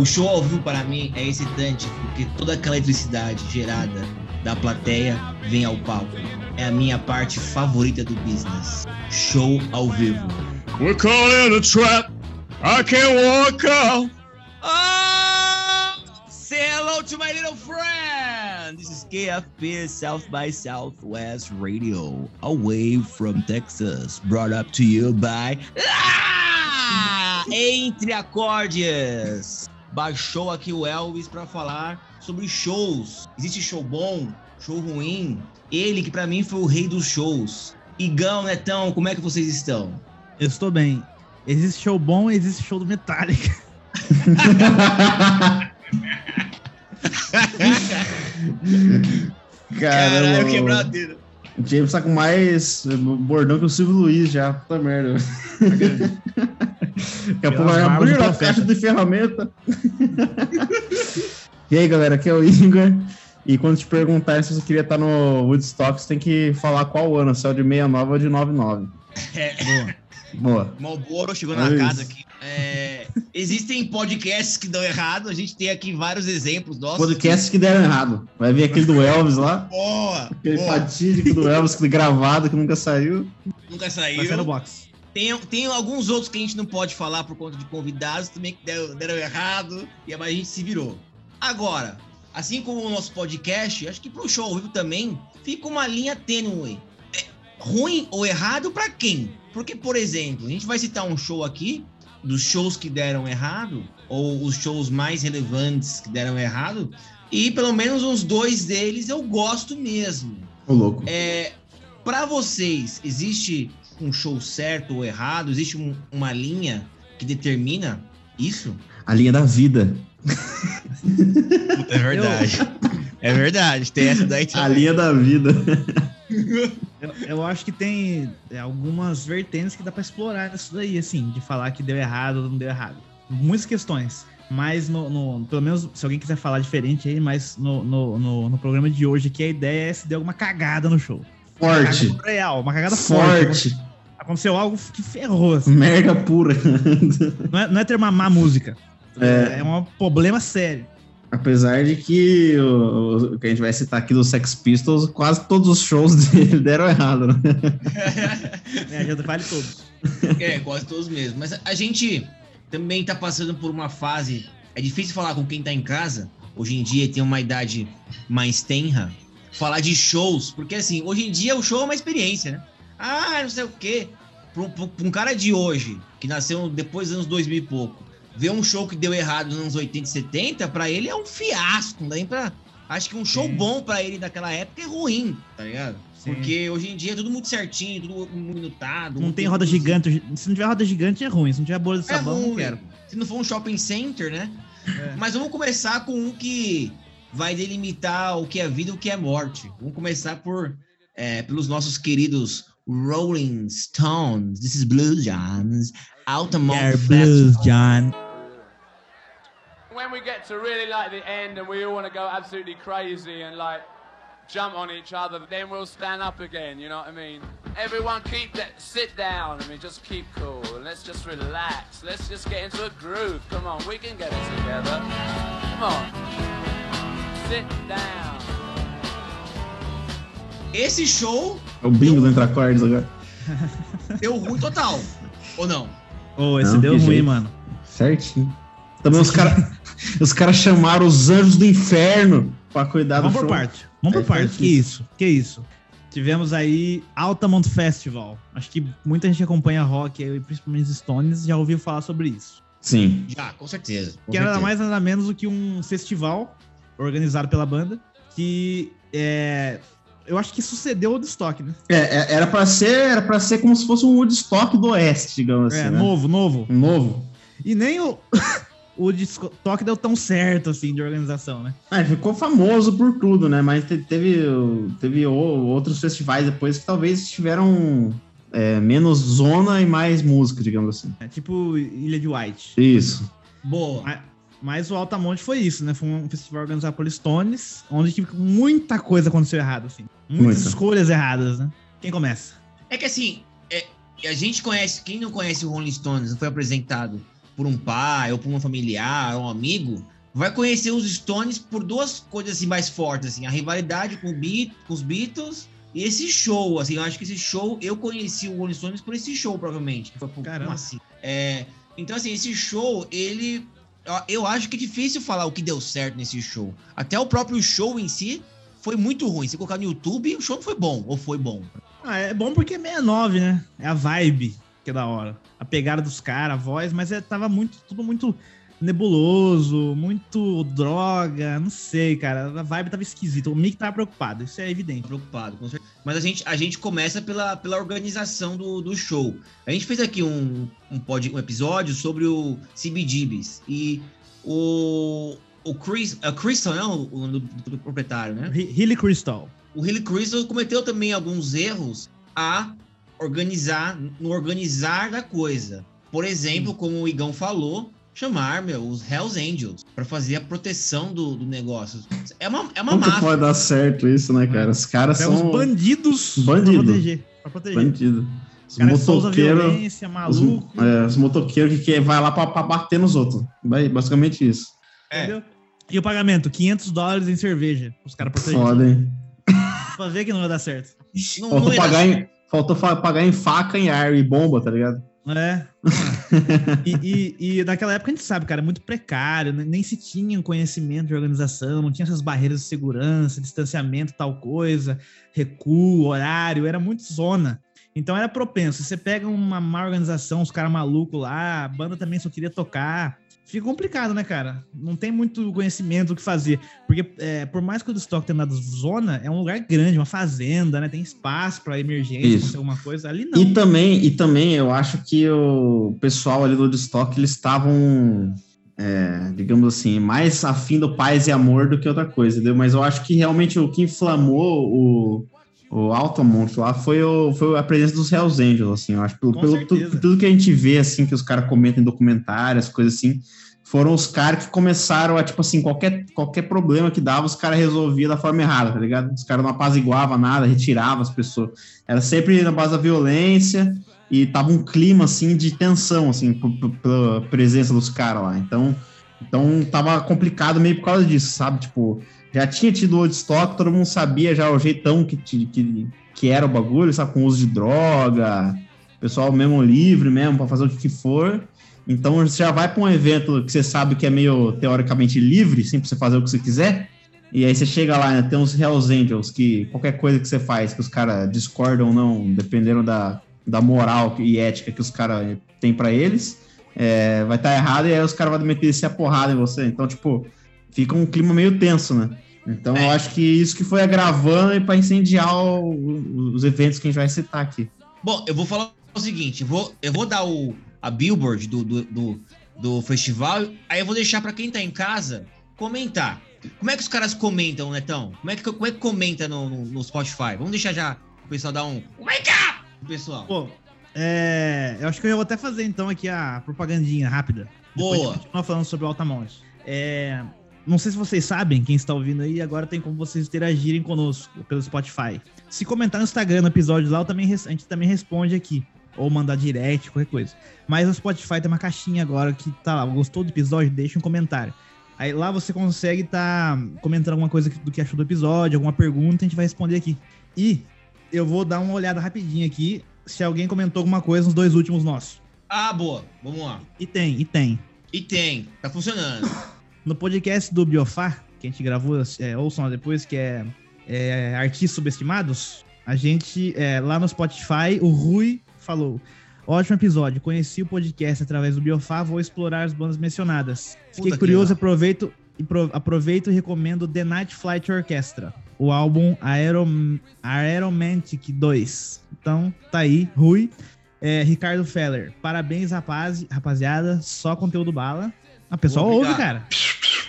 O show ao vivo para mim é excitante porque toda aquela eletricidade gerada da plateia vem ao palco. É a minha parte favorita do business. Show ao vivo. We're calling a trap. I can't walk out. Ah! Say hello to my little friend. This is KFP South by Southwest Radio, away from Texas, brought up to you by ah! Entre Acordes. Baixou aqui o Elvis para falar sobre shows. Existe show bom, show ruim. Ele que para mim foi o rei dos shows. Igão, Netão, como é que vocês estão? Eu estou bem. Existe show bom, existe show do Metallica. Caralho, quebradeira. O James tá com mais bordão que o Silvio Luiz já. Puta merda. Daqui a pouco vai abrir a caixa de ferramenta. e aí, galera, aqui é o Igor. E quando te perguntar se você queria estar no Woodstock, você tem que falar qual ano, se é o de 69 ou de 99. É. Boa. Boa. Malboro chegou na É casa isso. aqui. É, existem podcasts que dão errado, a gente tem aqui vários exemplos nossos. Podcasts que deram errado. Vai ver aquele do Elvis lá. Boa! Aquele boa. fatídico do Elvis que gravado que nunca saiu. Nunca Vai ser no saiu. box. Tem, tem alguns outros que a gente não pode falar por conta de convidados também que deram, deram errado, e a gente se virou. Agora, assim como o nosso podcast, acho que pro show ao vivo também fica uma linha tênue. É ruim ou errado pra quem? Porque, por exemplo, a gente vai citar um show aqui, dos shows que deram errado, ou os shows mais relevantes que deram errado, e pelo menos uns dois deles eu gosto mesmo. Ô, louco. É, para vocês, existe um show certo ou errado? Existe um- uma linha que determina isso? A linha da vida. É verdade. É verdade, tem essa daí A linha da vida. Eu, eu acho que tem é, algumas vertentes que dá pra explorar nisso daí, assim, de falar que deu errado ou não deu errado. Muitas questões. Mas, no, no- pelo menos, se alguém quiser falar diferente aí, mas no, no, no, programa de hoje aqui, a ideia é se deu alguma cagada no show. Forte. Cagada real, uma cagada forte. Forte. Aconteceu algo que ferrou, assim. Merda pura. Não é, não é ter uma má música. É. É, um problema sério. Apesar de que o, o que a gente vai citar aqui do Sex Pistols, quase todos os shows dele deram errado, né? É, já vale todos. É, quase todos mesmo. Mas a gente também tá passando por uma fase. É difícil falar com quem tá em casa. Hoje em dia tem uma idade mais tenra. Falar de shows, porque assim, hoje em dia o show é uma experiência, né? Ah, não sei o quê. Pra um, pra um cara de hoje, que nasceu depois dos anos 2000 e pouco, ver um show que deu errado nos anos 80 e 70, pra ele é um fiasco. Não dá nem pra. Acho que um show Sim. bom pra ele naquela época é ruim, tá ligado? Sim. Porque hoje em dia é tudo muito certinho, tudo minutado. Não muito tem roda gigante. Se não tiver roda gigante, é ruim. Se não tiver bolha de É sabão, não ruim. quero. Se não for um shopping center, né? É. Mas vamos começar com um que vai delimitar o que é vida e o que é morte. Vamos começar por é, pelos nossos queridos Rolling Stones. This is Blues Johns. Altamont Yeah, Festival. blues, John. When we to really like the end and we all want to go absolutely crazy and like jump on each other, then we'll stand up again, you know what I mean? Everyone keep that, sit down, I mean, just keep cool and let's just relax. Let's just get into a groove. Come on, we can get it together. Come on. Sit down. Esse show É o bingo do Entre Acordes agora. deu ruim total. Ou não? Ô, esse Não, deu que ruim, jeito. mano. Certinho. Também os caras os cara chamaram os anjos do inferno pra cuidar Vamos do por show. parte. Vamos por É, parte. faz Que isso? Que isso? Tivemos aí Altamont Festival. Acho que muita gente que acompanha rock, principalmente os Stones, já ouviu falar sobre isso. Sim. Já, com certeza. com que é nada certeza. mais nada menos do que um festival organizado pela banda que é, eu acho que sucedeu o Woodstock, né? É, é- era pra ser, era para ser como se fosse um Woodstock do Oeste, digamos assim, é, né? novo, novo. Novo. E nem o o Woodstock deu tão certo assim de organização, né? Ah, ficou famoso por tudo, né? Mas te- teve, teve outros festivais depois que talvez tiveram é, menos zona e mais música, digamos assim. É tipo Ilha de White. Isso. Boa. Mas, o Altamonte foi isso, né? Foi um festival organizado por Stones, onde que muita coisa aconteceu errado, assim. Muitas Muita. escolhas erradas, né? Quem começa? É que assim, é, a gente conhece, quem não conhece o Rolling Stones, não foi apresentado por um pai, ou por um familiar, ou um amigo, vai conhecer os Stones por duas coisas assim mais fortes, assim, a rivalidade com, o Beat, com os Beatles e esse show, assim, eu acho que esse show, eu conheci o Rolling Stones por esse show, provavelmente. Que foi por, Caramba. assim? É, então, assim, esse show, ele. eu- Eu acho que é difícil falar o que deu certo nesse show. Até o próprio show em si foi muito ruim. Se colocar no YouTube, o show não foi bom, ou foi bom. Ah, é bom porque é 69, né? É a vibe que é da hora. A pegada dos caras, a voz, mas é, tava muito, tudo muito nebuloso, muito droga, não sei, cara. A vibe tava esquisita. O Mick tava preocupado, isso é evidente. preocupado, com certeza. Mas a gente, a gente começa pela, pela organização do, do show. A gente fez aqui um, um, pod, um episódio sobre o CBGBs. E o, o Chris, é o Crystal, né? O, do, do proprietário, né? Hilly Crystal. O Hilly Crystal cometeu também alguns erros a organizar, no organizar da coisa. Por exemplo, como o Igão falou, chamar meu, os Hells Angels para fazer a proteção do, do negócio. É uma, é uma Como máfia. pode dar certo isso, né, cara? Os caras É são os bandidos Bandido. pra proteger. Pra proteger. bandidos. Os motoqueiros. Os, é, os motoqueiros que, que vai lá pra, pra bater nos outros. Ba- Basicamente isso. É. entendeu? E o pagamento, 500 dólares em cerveja. Os caras protegerem. Foda, hein? Pra ver que não vai dar certo. Não, não pagar, em, faltou fa- pagar em faca, em ar e bomba, tá ligado? É. e, e, e naquela época a gente sabe, cara, muito precário, né? nem se tinha um conhecimento de organização, não tinha essas barreiras de segurança, distanciamento, tal coisa, recuo, horário, era muito zona. Então era propenso. Você pega uma má organização, os caras malucos lá, a banda também só queria tocar. Fica complicado, né, cara? Não tem muito conhecimento do que fazer. Porque, é, por mais que o Stock tenha dado zona, é um lugar grande, uma fazenda, né? Tem espaço pra emergência, Isso. alguma coisa. Ali não. E também, e também eu acho que o pessoal ali do Woodstock, eles estavam, é, digamos assim, mais afim do paz e amor do que outra coisa, entendeu? Mas eu acho que realmente o que inflamou o, o Altamont lá foi, o, foi a presença dos Hells Angels, assim, eu acho, pelo, pelo certeza. tu- tudo que a gente vê, assim, que os caras comentam em documentários, coisas assim, foram os caras que começaram a, tipo assim, qualquer, qualquer problema que dava, os caras resolviam da forma errada, tá ligado? Os caras não apaziguavam nada, retiravam as pessoas. Era sempre na base da violência e tava um clima, assim, de tensão, assim, pela presença dos caras lá. Então, então tava complicado meio por causa disso, sabe? Tipo, já tinha tido o Woodstock, todo mundo sabia já o jeitão que, que, que era o bagulho, sabe? Com uso de droga, pessoal mesmo livre mesmo, pra fazer o que for. Então você já vai para um evento que você sabe que é meio teoricamente livre, assim, pra você fazer o que você quiser. E aí você chega lá, né, tem uns Hells Angels que qualquer coisa que você faz, que os caras discordam ou não, dependendo da, da moral e ética que os caras têm para eles, é, vai estar errado e aí os caras vão meter a porrada em você. Então, tipo, fica um clima meio tenso, né? Então eu acho que isso que foi agravando para incendiar o- os eventos que a gente vai citar aqui. Bom, eu vou falar o seguinte, eu vou, eu vou dar o, a billboard do, do, do, do festival, aí eu vou deixar pra quem tá em casa comentar. Como é que os caras comentam, Netão? Como é que, como é que comenta no, no, no Spotify? Vamos deixar já o pessoal dar um wake up, pessoal. Pô, é, eu acho que eu vou até fazer então aqui a propagandinha rápida. Depois Boa. a gente continua falando sobre o Altamonte. É, não sei se vocês sabem, quem está ouvindo aí, agora tem como vocês interagirem conosco pelo Spotify. Se comentar no Instagram no episódio lá, também, a gente também responde aqui. Ou mandar direct, qualquer coisa. Mas no Spotify tem uma caixinha agora que tá lá. Gostou do episódio? Deixa um comentário. Aí lá você consegue tá comentando alguma coisa do que achou do episódio, alguma pergunta, a gente vai responder aqui. E eu vou dar uma olhada rapidinho aqui se alguém comentou alguma coisa nos dois últimos nossos. Ah, boa. Vamos lá. E tem, e tem. E tem. Tá funcionando. No podcast do Biofá, que a gente gravou, é, ouçam lá depois, que é, é Artistas Subestimados, a gente, é, lá no Spotify, o Rui falou: Ótimo episódio, conheci o podcast através do Biofá, vou explorar as bandas mencionadas. Fiquei Puta curioso, aproveito e, pro- aproveito e recomendo The Night Flight Orchestra, o álbum Aerom Aeromantic 2. Então, tá aí, Rui. É, Ricardo Feller, parabéns, rapaz, rapaziada, só conteúdo bala. A pessoa Obrigado. ouve, cara.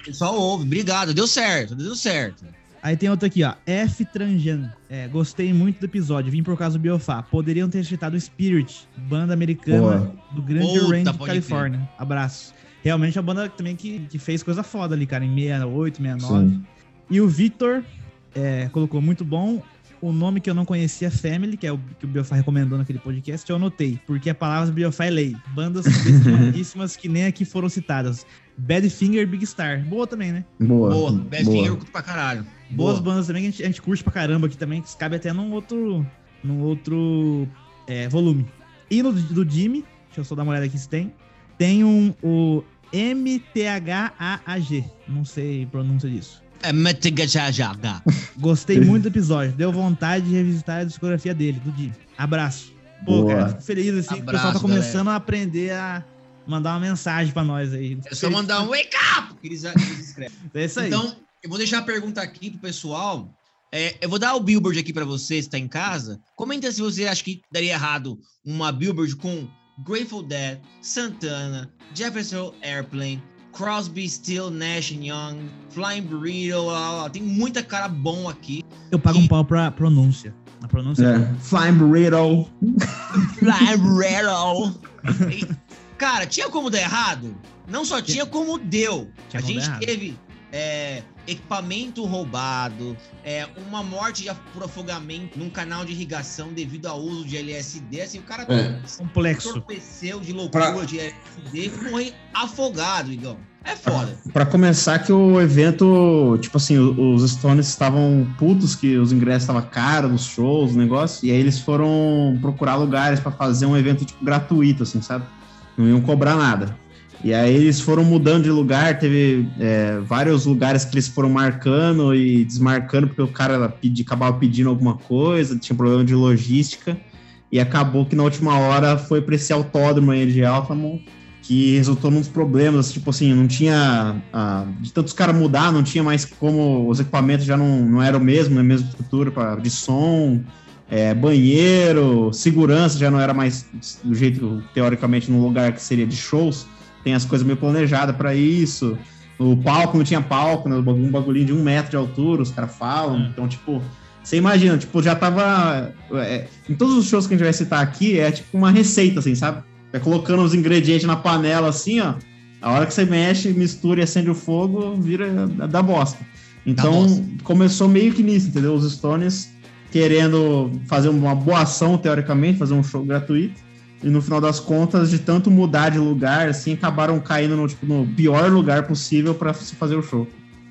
O pessoal ouve. Obrigado. Deu certo. Deu certo. Aí tem outro aqui, ó. F. Tranjan. É, gostei muito do episódio, vim por causa do Biofá. Poderiam ter citado Spirit, banda americana Boa. do Grande Puta, Range, Califórnia. Abraço. Realmente é uma banda também que, que fez coisa foda ali, cara, em 68, 69. Sim. E o Vitor é, colocou muito bom. O nome que eu não conhecia, Family, que é o que o Biofy recomendou naquele podcast, eu anotei, porque a palavra Biofy lei. Bandas bestimadíssimas que nem aqui foram citadas. Badfinger Big Star. Boa também, né? Boa. Boa, Bad boa. Finger eu curto pra caralho. Boas Boa. bandas também que a gente, a gente curte pra caramba aqui também, que cabe até num outro, num outro é, volume. E no do Jimmy, deixa eu só dar uma olhada aqui se tem, tem um, o MTHAAG, não sei a pronúncia disso. É. Gostei muito do episódio, deu vontade de revisitar a discografia dele, do Jimmy. Abraço. Pô, Boa. cara, fico feliz assim, que o pessoal tá Abraço, começando a aprender a mandar uma mensagem pra nós aí. É só mandar um wake up que eles, eles escrevem. É isso aí. Então, eu vou deixar a pergunta aqui pro pessoal. É, eu vou dar o Billboard aqui pra você, se tá em casa. Comenta se você acha que daria errado uma Billboard com Grateful Dead, Santana, Jefferson Airplane, Crosby, Still, Nash and Young, Flying Burrito, lá, lá, lá. tem muita cara bom aqui. eu pago um pau pra pronúncia. A pronúncia É. Flying Burrito. Flying Burrito. E, Cara, tinha como dar errado? Não só tinha, como deu. Tinha a como gente teve é, equipamento roubado, é, uma morte de- por afogamento num canal de irrigação devido ao uso de LSD. Assim, o cara É. complexo. entorpeceu de loucura Pra- de LSD e morreu afogado, Igão. É foda. Pra começar que o evento, tipo assim, os Stones estavam putos que os ingressos estavam caros, os shows, o negócio, e aí eles foram procurar lugares pra fazer um evento tipo gratuito, assim, sabe? Não iam cobrar nada. E aí eles foram mudando de lugar, teve é, vários lugares que eles foram marcando e desmarcando, porque o cara pedi, acabava pedindo alguma coisa, tinha problema de logística, e acabou que na última hora foi pra esse autódromo aí de Altamont, que resultou num dos problemas, tipo assim, não tinha. de tantos caras mudar, não tinha mais como. Os equipamentos já não, não eram o mesmo, né? Mesma estrutura pra, de som, é, banheiro, segurança já não era mais do jeito, teoricamente, num lugar que seria de shows. Tem as coisas meio planejadas pra isso. O palco não tinha palco, né? Um bagulhinho de um metro de altura, os caras falam. Hum. Então, tipo, você imagina, tipo, já tava. é, em todos os shows que a gente vai citar aqui, é tipo uma receita, assim, sabe? Vai colocando os ingredientes na panela assim, ó. A hora que você mexe, mistura e acende o fogo, vira da, da bosta. Então, bosta. começou meio que nisso, entendeu? Os Stones querendo fazer uma boa ação, teoricamente, fazer um show gratuito. E no final das contas, de tanto mudar de lugar, assim, acabaram caindo no, tipo, no pior lugar possível para se fazer o show.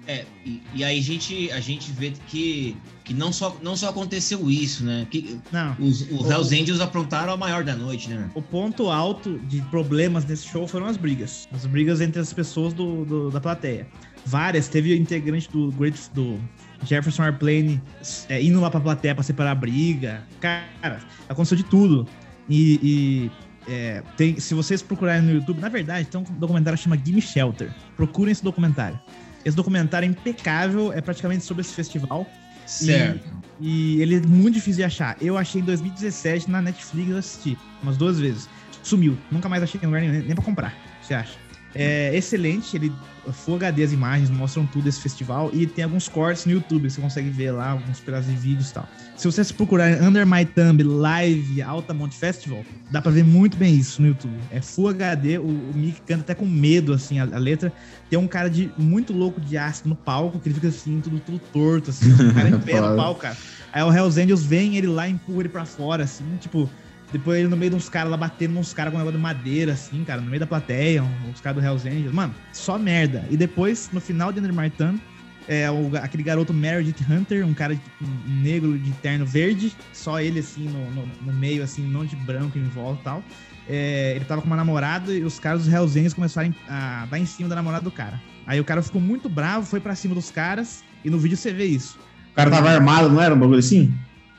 É, e, e aí a gente, a gente vê que, que não, só, não só aconteceu isso, né? Que Não. os, os Hells Angels aprontaram a maior da noite, né? O ponto alto de problemas nesse show foram as brigas. As brigas entre as pessoas do, do- da plateia. Várias, teve integrante do Great do Jefferson Airplane é, indo lá pra plateia pra separar a briga. Cara, aconteceu de tudo. E, e, é, tem, se vocês procurarem no YouTube, na verdade, tem um documentário que chama Gimme Shelter. Procurem esse documentário. Esse documentário é impecável, é praticamente sobre esse festival. Certo. E ele é muito difícil de achar. Eu achei em 2017 na Netflix, eu assisti umas duas vezes. Sumiu. Nunca mais achei em lugar nenhum, nem pra comprar. Você acha? É excelente, ele Full HD as imagens, mostram tudo esse festival e tem alguns cortes no YouTube, você consegue ver lá alguns pedaços de vídeos e tal. Se vocês procurarem Under My Thumb Live Altamont Festival, dá pra ver muito bem isso no YouTube. É Full HD, o, o Mick canta até com medo, assim, a, a letra. Tem um cara de muito louco de ácido no palco, que ele fica assim, tudo, tudo torto, assim, um cara em pé no palco, cara. Aí o Hells Angels vem, ele lá empurra ele pra fora, assim, tipo... Depois ele no meio de uns caras lá batendo uns caras com um negócio de madeira, assim, cara, no meio da plateia, os caras do Hells Angels. Mano, só merda. E depois, no final de Thumb, é o, aquele garoto Meredith Hunter, um cara de- um negro de terno verde, só ele, assim, no, no, no meio, assim, não de branco em volta e tal. É, ele tava com uma namorada e os caras dos Hells Angels começaram a dar em cima da namorada do cara. Aí o cara ficou muito bravo, foi pra cima dos caras, e no vídeo você vê isso. O cara tava armado, não era um bagulho assim?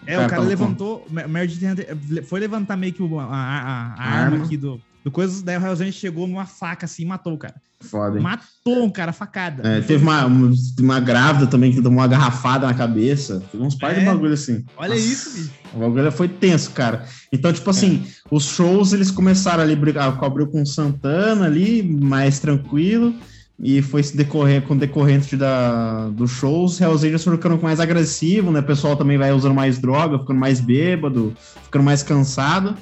É, o cara tava levantou, Mer- Meredith foi levantar meio que o- a, a- a- arma arma. aqui do, do coisa, daí o Hells chegou numa faca assim e matou o cara. Foda, hein? Matou um cara, facada. É, teve uma, uma, uma grávida também que tomou uma garrafada na cabeça. Teve uns de É? bagulho assim. Olha Nossa, isso, bicho. O bagulho foi tenso, cara. Então, tipo assim, os shows eles começaram ali, brigar, cobriu com o Santana ali, mais tranquilo. E foi se decorrer com o decorrente da, dos shows, Hells Angels foi ficando mais agressivo, né? O pessoal também vai usando mais droga, ficando mais bêbado, ficando mais cansado.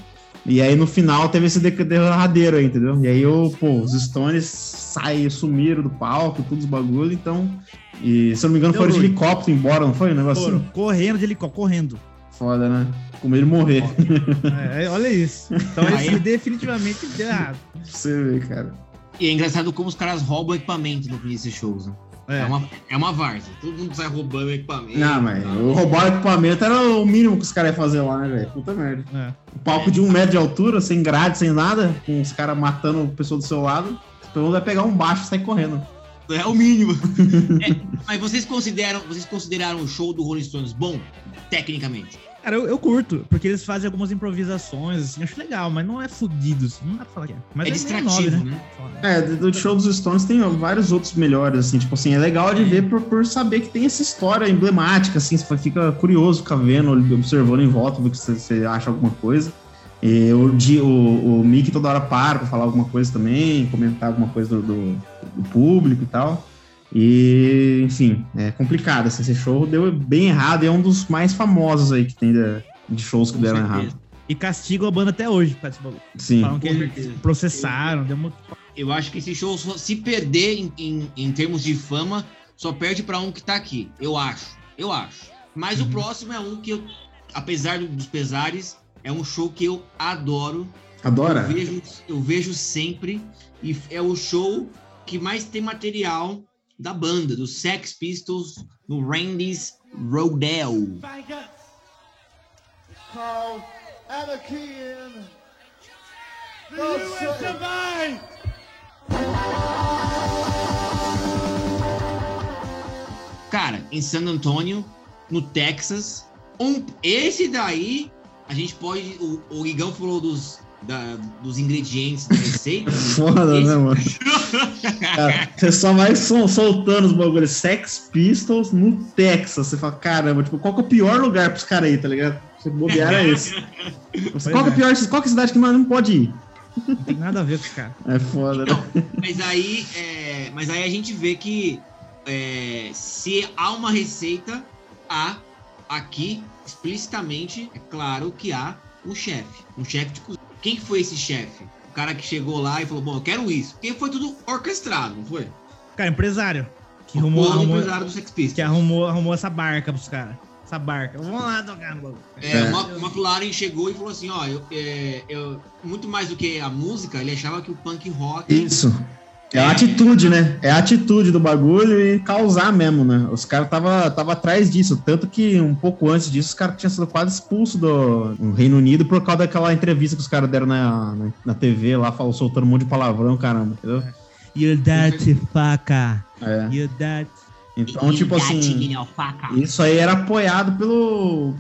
E aí no final teve esse de- derradeiro aí, entendeu? E aí, eu, pô, os Stones saíram, sumiram do palco, todos os bagulho, então. E se eu não me engano, Deu foram de helicóptero embora, não foi? Um negócio Foram assim? correndo de helicóptero, correndo. Foda, né? Com medo de morrer. É, é, olha isso. Então Aí- esse definitivamente deu errado. Você ver, cara. E é engraçado como os caras roubam equipamento no início desses shows. Né? É. É. uma, é uma várzea. Todo mundo sai roubando equipamento. Não, mas o roubar o equipamento era o mínimo que os caras iam fazer lá, né, velho? Puta merda. É. Um palco de um metro de altura, sem grade, sem nada, com os caras matando a pessoa do seu lado. Todo mundo vai pegar um baixo e sair correndo. É o mínimo. É, mas vocês consideram, vocês consideraram o show do Rolling Stones bom, tecnicamente? Cara, eu, eu curto, porque eles fazem algumas improvisações, assim, acho legal, mas não é fudido, assim, não dá pra falar que é. Mas É meio distrativo, né? Foda. É, do show dos Stones tem vários outros melhores, assim, tipo assim, é legal de ver por, por saber que tem essa história emblemática, assim, você fica curioso ficar vendo, observando em volta, ver se você acha alguma coisa. E o, o, o Mickey toda hora para pra falar alguma coisa também, comentar alguma coisa do, do, do público e tal. E, enfim, é complicado, assim, esse show deu bem errado e é um dos mais famosos aí que tem de, de shows que Com deram certeza. errado. E castigam a banda até hoje. Sim. Falam que Com eles certeza. processaram, deu muito. Eu acho que esse show, se perder em, em, em termos de fama, só perde pra um que tá aqui. Eu acho. Eu acho. Mas Uhum. o próximo é um que eu, apesar do- dos pesares, é um show que eu adoro. Adora? Eu vejo, eu vejo sempre. E é o show que mais tem material da banda, dos Sex Pistols, no Randy's. The Cara, em San Antonio, no Texas. Um, esse daí, a gente pode. O, o Igão falou dos, da- dos ingredientes da receita. Foda, Esse- né, mano? Cara, você só vai sol- soltando os bagulhos Sex Pistols no Texas. Você fala, caramba, tipo, qual que é o pior lugar pros caras aí, tá ligado? Você bobear é esse. Qual que é o pior, qual que é a cidade que nós não pode ir? Não tem nada a ver com os caras. É foda, né? Então, mas aí, é, mas aí a gente vê que é, se há uma receita, há aqui explicitamente, é claro que há um chefe, um chefe de cozinha. Quem que foi esse chefe? O cara que chegou lá e falou, bom, eu quero isso. Porque foi tudo orquestrado, não foi? Cara, empresário. Que o arrumou, arrumou, empresário do Sex Pistols. que arrumou, arrumou essa barca pros caras. Essa barca. Vamos lá tocar no bagulho. É, É. uma, uma McLaren chegou e falou assim, ó, eu, é, eu- muito mais do que a música, ele achava que o punk rock Isso. É a atitude, né? É a atitude do bagulho e causar mesmo, né? Os caras tava, tava atrás disso. Tanto que um pouco antes disso, os caras tinham sido quase expulsos do do Reino Unido por causa daquela entrevista que os caras deram na, na, na TV lá, falou, soltando um monte de palavrão, caramba, entendeu? You dirty faca. É. You dirty. Então, tipo assim. Isso aí era apoiado pelo,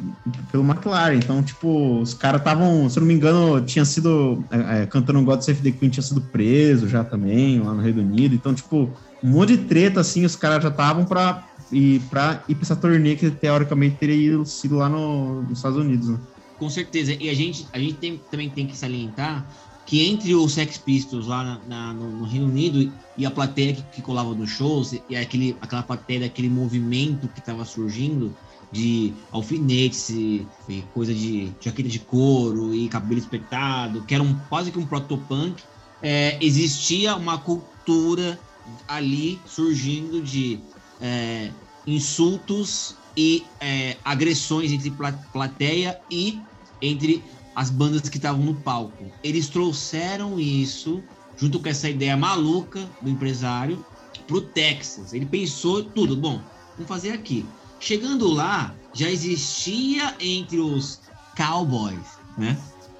pelo McLaren. Então, tipo, os caras estavam, se eu não me engano, tinha sido. É, é, cantando God Save the Queen tinha sido preso já também, lá no Reino Unido. Então, tipo, um monte de treta, assim, os caras já estavam pra ir, pra ir pra essa turnê que teoricamente teria ido- sido lá no- nos Estados Unidos, né? Com certeza. E a gente, a gente tem- também tem que salientar que entre os Sex Pistols lá na- na- no, no Reino Unido e a plateia que, que colava nos shows, e aquele, aquela plateia daquele movimento que estava surgindo de alfinetes e, coisa de jaqueta de couro e cabelo espetado, que era um, quase que um protopunk, é, existia uma cultura ali surgindo de é, insultos e é, agressões entre pla- plateia e entre as bandas que estavam no palco. Eles trouxeram isso, junto com essa ideia maluca do empresário, pro Texas. Ele pensou tudo, bom, vamos fazer aqui. Chegando lá, já existia entre os cowboys, né?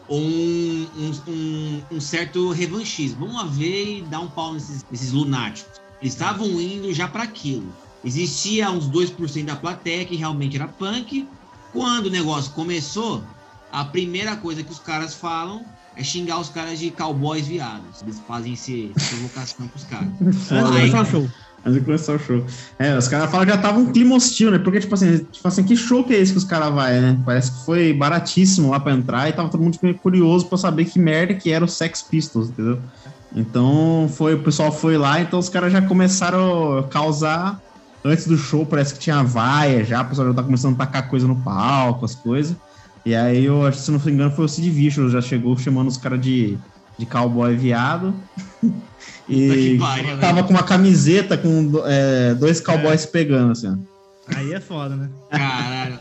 Um, um- um- certo revanchismo. Vamos ver e dar um pau nesses, nesses lunáticos. Eles estavam indo já para aquilo. Existia uns 2% da plateia que realmente era punk. Quando o negócio começou, a primeira coisa que os caras falam é xingar os caras de cowboys viados. Eles fazem esse, essa provocação pros caras. Aí, começar o show. Antes de começar o show. É, os caras falam que já tava um clima hostil, né? Porque, tipo assim, tipo assim, que show que é esse que os caras vão, né? Parece que foi baratíssimo lá pra entrar e tava todo mundo meio curioso pra saber que merda que era o Sex Pistols, entendeu? Então, foi, o pessoal foi lá, então os caras já começaram a causar. Antes do show, parece que tinha vaia já, o pessoal já tá começando a tacar coisa no palco, as coisas. E aí, eu acho que se não me engano, foi o Sid Vicious, já chegou chamando os caras de, de cowboy viado. e pariu, né? tava com uma camiseta com é, dois cowboys pegando, assim. ó. Aí é foda, né? Caralho.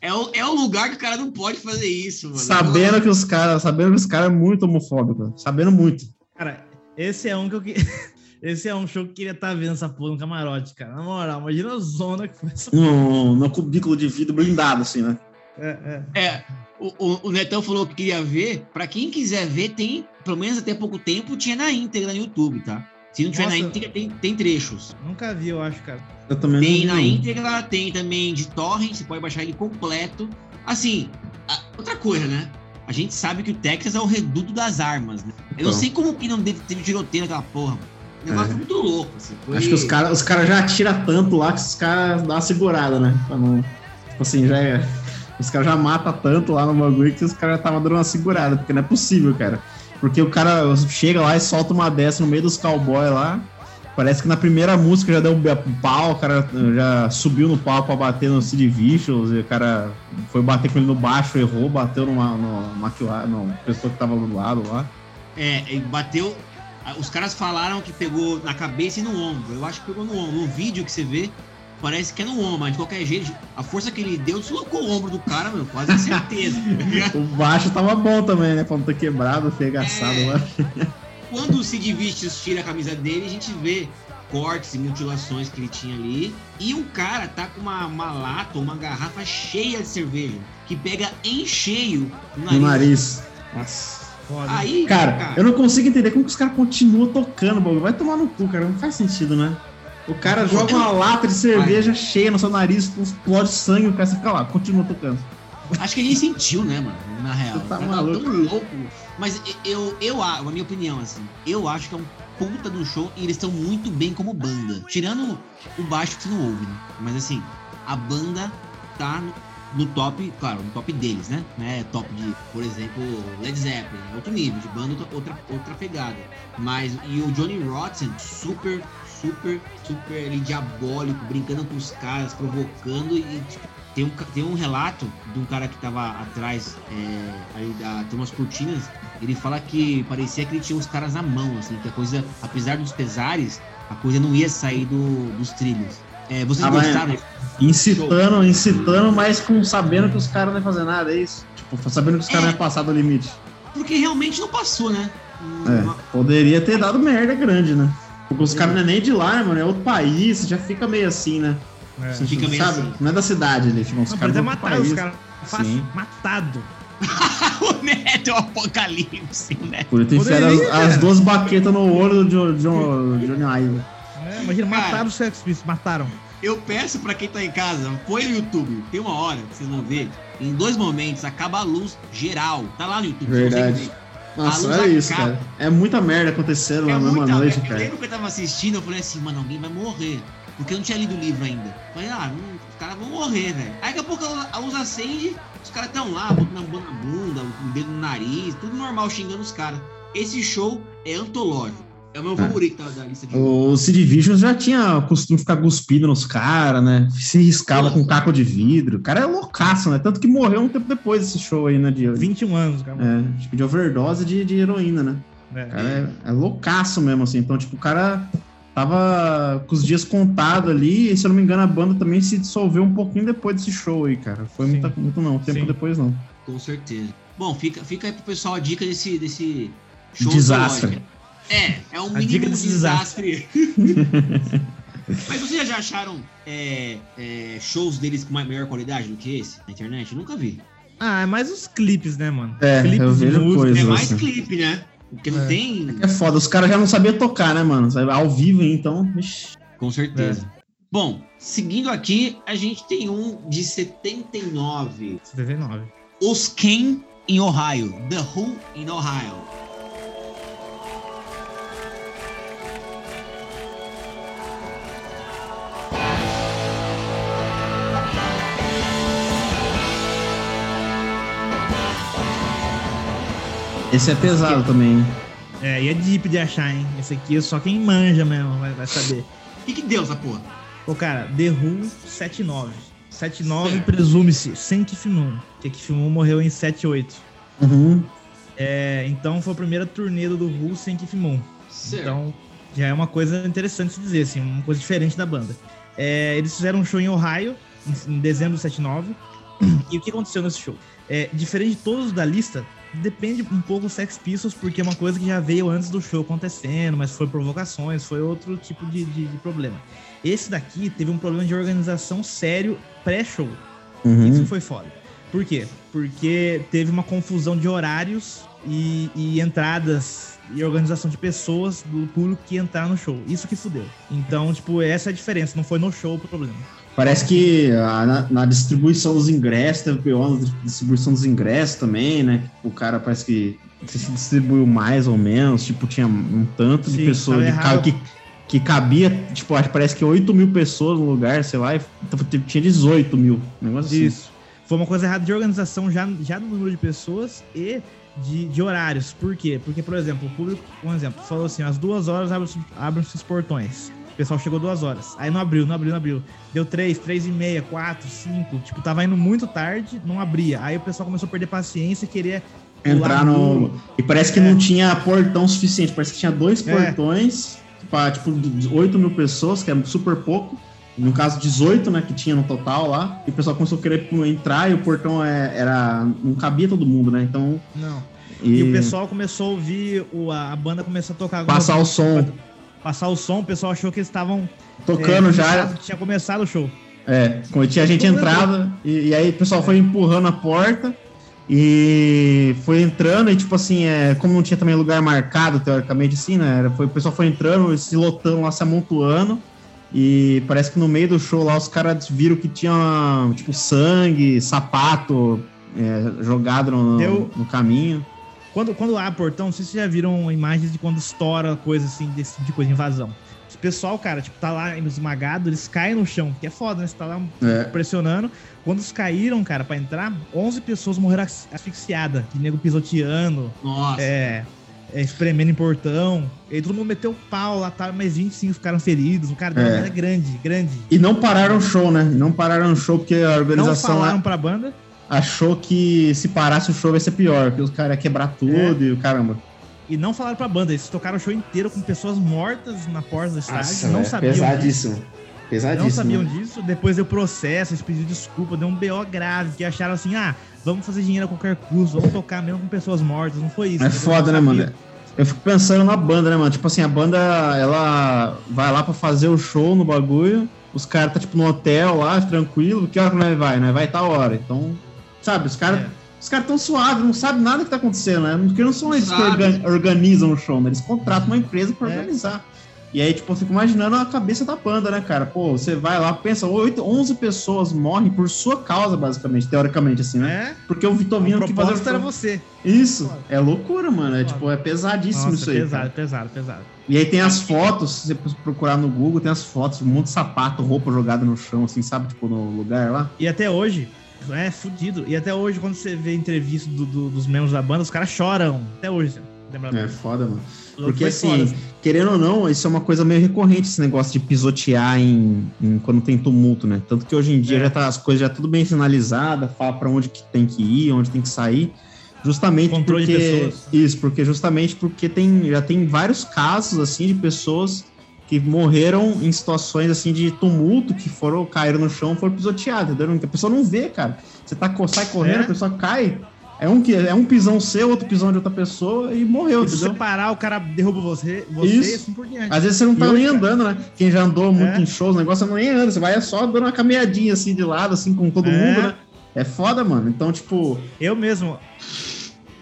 É o, é o lugar que o cara não pode fazer isso, mano. Sabendo que os caras, sabendo que os caras é muito homofóbico, sabendo muito. Cara, esse é um que eu que... Esse é um show que eu queria estar vendo essa porra no camarote, cara. Na moral, imagina a zona que foi essa No, no cubículo de vidro blindado, assim, né? É, é. É, o, o, o Netão falou que queria ver. Pra quem quiser ver, tem, pelo menos até pouco tempo, tinha na íntegra no YouTube, tá? Se não tiver na Nossa. íntegra, tem, tem trechos. Nunca vi, eu acho, cara. Eu também Tem não na íntegra, tem também de torrent, você pode baixar ele completo. Assim, a- outra coisa, né? A gente sabe que o Texas é o reduto das armas, né? Eu não Então. sei como que não teve, teve tiroteio naquela porra. O negócio É. foi muito louco, assim. Foi... Acho que os caras os cara já atiram tanto lá que os caras dão uma segurada, né? Pra não. Tipo assim, já é. Os caras já matam tanto lá no bagulho que os caras já estavam dando uma segurada, porque não é possível, cara. Porque o cara chega lá e solta uma dessa no meio dos cowboys lá. Parece que na primeira música já deu um pau, o cara já subiu no pau pra bater no Sid Vicious, e o cara foi bater com ele no baixo, errou, bateu numa, no maquilar, no pessoa que tava do lado lá. É, bateu. Os caras falaram que pegou na cabeça e no ombro. Eu acho que pegou no ombro. No vídeo que você vê, parece que é no ombro, mas de qualquer jeito, a força que ele deu deslocou o ombro do cara, meu, quase certeza. O baixo tava bom também, né? Pra não ter quebrado, arregaçado É. lá. Quando o Sid Vicious tira a camisa dele, a gente vê cortes e mutilações que ele tinha ali. E o cara tá com uma, uma lata, uma garrafa cheia de cerveja, que pega em cheio no nariz. No nariz. Nossa. Foda. Aí, Cara, eu não consigo entender como que os caras continuam tocando, bagulho. Vai tomar no cu, cara. Não faz sentido, né? O cara joga uma lata de cerveja cheia no seu nariz, explode sangue, o cara fica lá, continua tocando. Acho que ele sentiu, né, mano? Na real. Você tá maluco. tão louco. Mas eu, eu, a minha opinião, assim, eu acho que é um puta do show e eles estão muito bem como banda. Tirando o baixo que você não ouve, né? Mas assim, a banda tá no, no top, claro, no top deles, né? né? Top de, por exemplo, Led Zeppelin, outro nível de banda, outra, outra, outra pegada. Mas, e o Johnny Rotten, super, super, super ali, diabólico, brincando com os caras, provocando e, tipo, tem um, tem um relato de um cara que tava atrás, é, aí da, tem umas cortinas, ele fala que parecia que ele tinha os caras na mão, assim, que a coisa, apesar dos pesares, a coisa não ia sair do- dos trilhos. É, vocês Ah, gostaram? Incitando, incitando, mas com sabendo que os caras não iam fazer nada, é isso? Tipo, sabendo que os caras É. não iam passar do limite. Porque realmente não passou, né? É, poderia ter dado merda grande, né? Porque os caras não é nem de lá, né, mano? É outro país, já fica meio assim, né? É. Assim, Fica meio sabe? assim. Não é da cidade ali, tipo, os Não, caras até outro matar país. os caras. Matado. o Neto é o apocalipse, né? Por ter enfiado as, as cara. duas baquetas no olho Jo- Johnny Ive. É, imagina, Cara. mataram os Sex Pistols, mataram. Eu peço pra quem tá em casa, põe no YouTube, tem uma hora, vocês vão ver, em dois momentos acaba a luz geral. Tá lá no YouTube. você Verdade. Nossa, olha isso, cara. É muita merda acontecendo É na mesma noite, merda. Eu cara. lembro que eu tava assistindo, eu falei assim, mano, alguém vai morrer. Porque eu não tinha lido o livro ainda. Falei, ah, não, os caras vão morrer, velho. Aí daqui a pouco a luz- acende, os caras tão lá, botando a mão na bunda, o dedo no nariz, tudo normal, xingando os caras. Esse show é antológico. É o meu favorito da, da lista de O Sid Vicious já tinha costume de ficar cuspindo nos caras, né? Se riscava com caco de vidro. O cara é loucaço, né? Tanto que morreu um tempo depois desse show aí, né? De, 21 anos, cara. é, tipo, de overdose de, de heroína, né? É. O cara é, é loucaço mesmo, assim. Então, tipo, o cara tava com os dias contados ali, e se eu não me engano, a banda também se dissolveu um pouquinho depois desse show aí, cara. Foi Sim. muito, muito não, tempo Sim. depois não. Com certeza. Bom, fica, fica aí pro pessoal a dica desse, desse show Desastre. antológico. É, é um mínimo dica desse desastre. Mas vocês já acharam é, é, shows deles com maior qualidade do que esse na internet? Eu nunca vi. Ah, é mais os clipes, né, mano? É, clipes eu de vejo música. coisa. É mais clipe, né? Porque não É. tem. É foda, os caras já não sabiam tocar, né, mano? Ao vivo, então. Ixi. Com certeza. Bom, seguindo aqui, a gente tem um de 79. 79. Os Ken em Ohio. The Who in Ohio. Esse é pesado também. É, e é deep de achar, hein? Esse aqui é só quem manja mesmo vai, vai saber. O que, que deu essa porra? Pô, cara, The Who 79. 7-9 presume-se, sem Kifmun. Porque Kifmun morreu em 7-8. Uhum. É, então foi a primeira turnê do Who sem. Certo. Então já é uma coisa interessante se dizer, assim, uma coisa diferente da banda. É, eles fizeram um show em Ohio, em, em dezembro de 79. E o que aconteceu nesse show? É, diferente de todos da lista, depende um pouco do Sex Pistols, porque é uma coisa que já veio antes do show acontecendo, mas foi provocações, foi outro tipo de, de- de problema. Esse daqui teve um problema de organização sério pré-show. Isso Uhum. foi foda. Por quê? Porque teve uma confusão de horários e, e entradas e organização de pessoas do público que entrar no show. Isso que fudeu. Então, tipo, essa é a diferença. Não foi no show o problema. Parece que ah, na, na distribuição dos ingressos, teve pior na distribuição dos ingressos também, né? O cara parece que se distribuiu mais ou menos, tipo, tinha um tanto de Sim, pessoas tava de carro que, que cabia, tipo, acho que parece que 8 mil pessoas no lugar, sei lá, e tava- tinha 18 mil. Um negócio assim. Isso. Foi uma coisa errada de organização já, já no número de pessoas e de, de horários. Por quê? Porque, por exemplo, o público, um exemplo, falou assim: às duas horas abrem-se os portões. O pessoal chegou duas horas. Aí não abriu, não abriu, não abriu. Deu três, três e meia, quatro, cinco. Tipo, tava indo muito tarde, não abria. Aí o pessoal começou a perder paciência e querer Entrar no. E parece que É. não tinha portão suficiente, parece que tinha dois É. portões pra, tipo, 8 mil pessoas, que é super pouco. No caso, 18, né, que tinha no total lá. E o pessoal começou a querer entrar e o portão é- era. Não cabia todo mundo, né? Então. Não. E, E, o pessoal começou a ouvir, o, a, banda começou a tocar. Passar o som. Passar o som, o pessoal achou que eles estavam. tocando é, já. Tinha começado o show. É, quando tinha gente entrada, e, e aí o pessoal foi empurrando a porta e foi entrando, e tipo assim, é, como não tinha também lugar marcado, teoricamente, assim, né? Foi, o pessoal foi entrando, se lotando lá, se amontoando. E parece que no meio do show lá os caras viram que tinha, tipo, sangue, sapato é, jogado no, Deu- no caminho. Quando, quando abre portão, não sei se vocês já viram imagens de quando estoura coisa assim, desse tipo de coisa, invasão. O pessoal, cara, tipo, tá lá esmagado, eles caem no chão, que é foda, né? Você tá lá É. pressionando. Quando eles caíram, cara, pra entrar, 11 pessoas morreram as- asfixiadas, de nego pisoteando, Nossa. é, é, espremendo em portão. E aí todo mundo meteu o pau lá, tá, mas 25 ficaram feridos. O cara deu uma É. grande, grande. E não pararam o show, né? Não pararam o show porque a Não organização lá falaram pra banda. Achou que se parasse o show vai ser pior, que os caras iam quebrar tudo e o caramba. E não falaram pra banda. Eles tocaram o show inteiro com pessoas mortas na porta do estádio. não é sabiam disso. pesadíssimo. Pesadíssimo. Não sabiam disso, depois deu processo, eles pediram desculpa, deu um BO grave, que acharam assim, ah, vamos fazer dinheiro a qualquer custo, vamos tocar mesmo com pessoas mortas, não foi isso. É foda, né, mano? Eu fico pensando na banda, né, mano? Tipo assim, a banda, ela vai lá pra fazer o show no bagulho, os caras tá, tipo, no hotel lá, tranquilo, que hora que nós vai, né? Vai tal hora. Então, sabe, os caras... É. Os caras tão suaves, não sabem nada que tá acontecendo, né? Porque não são eles que organ- organizam o show, né? Eles contratam uma empresa pra É. organizar. E aí, tipo, eu fico imaginando a cabeça da banda, né, cara? Pô, você vai lá, pensa, 8, 11 pessoas morrem por sua causa, basicamente, teoricamente, assim, né? É, Porque o Vitor o Vino que fazer o era você. Isso, é loucura, mano. É, tipo, é pesadíssimo Nossa, isso aí. pesado, cara. pesado, pesado. E aí tem as fotos, se você procurar no Google, tem as fotos, um monte de sapato, roupa jogada no chão, assim, sabe? Tipo, no lugar lá. E até hoje, é fudido. E até hoje, quando você vê entrevista do- do- dos membros da banda, os caras choram. Até hoje, lembra? É foda, mano. Porque foda, assim, querendo ou não, isso é uma coisa meio recorrente, esse negócio de pisotear em, em- quando tem tumulto, né? Tanto que hoje em dia É. já tá as coisas já tudo bem sinalizadas, fala pra onde que tem que ir, onde tem que sair. Justamente Controle porque. Isso, porque justamente porque tem, já tem vários casos assim de pessoas que morreram em situações assim de tumulto, que foram, caíram no chão, foram pisoteadas, entendeu? A pessoa não vê, cara. Você tá, sai correndo, É. a pessoa cai. É um, que- é um pisão seu, outro pisão de outra pessoa e morreu, E se você parar, o cara derruba você, você Isso. e assim por diante. Às vezes você não tá E nem outra- andando, né? Quem já andou muito É. em shows, o negócio não nem anda, você vai só dando uma caminhadinha assim de lado, assim, com todo É. mundo, né? É foda, mano. Então, tipo, Eu mesmo.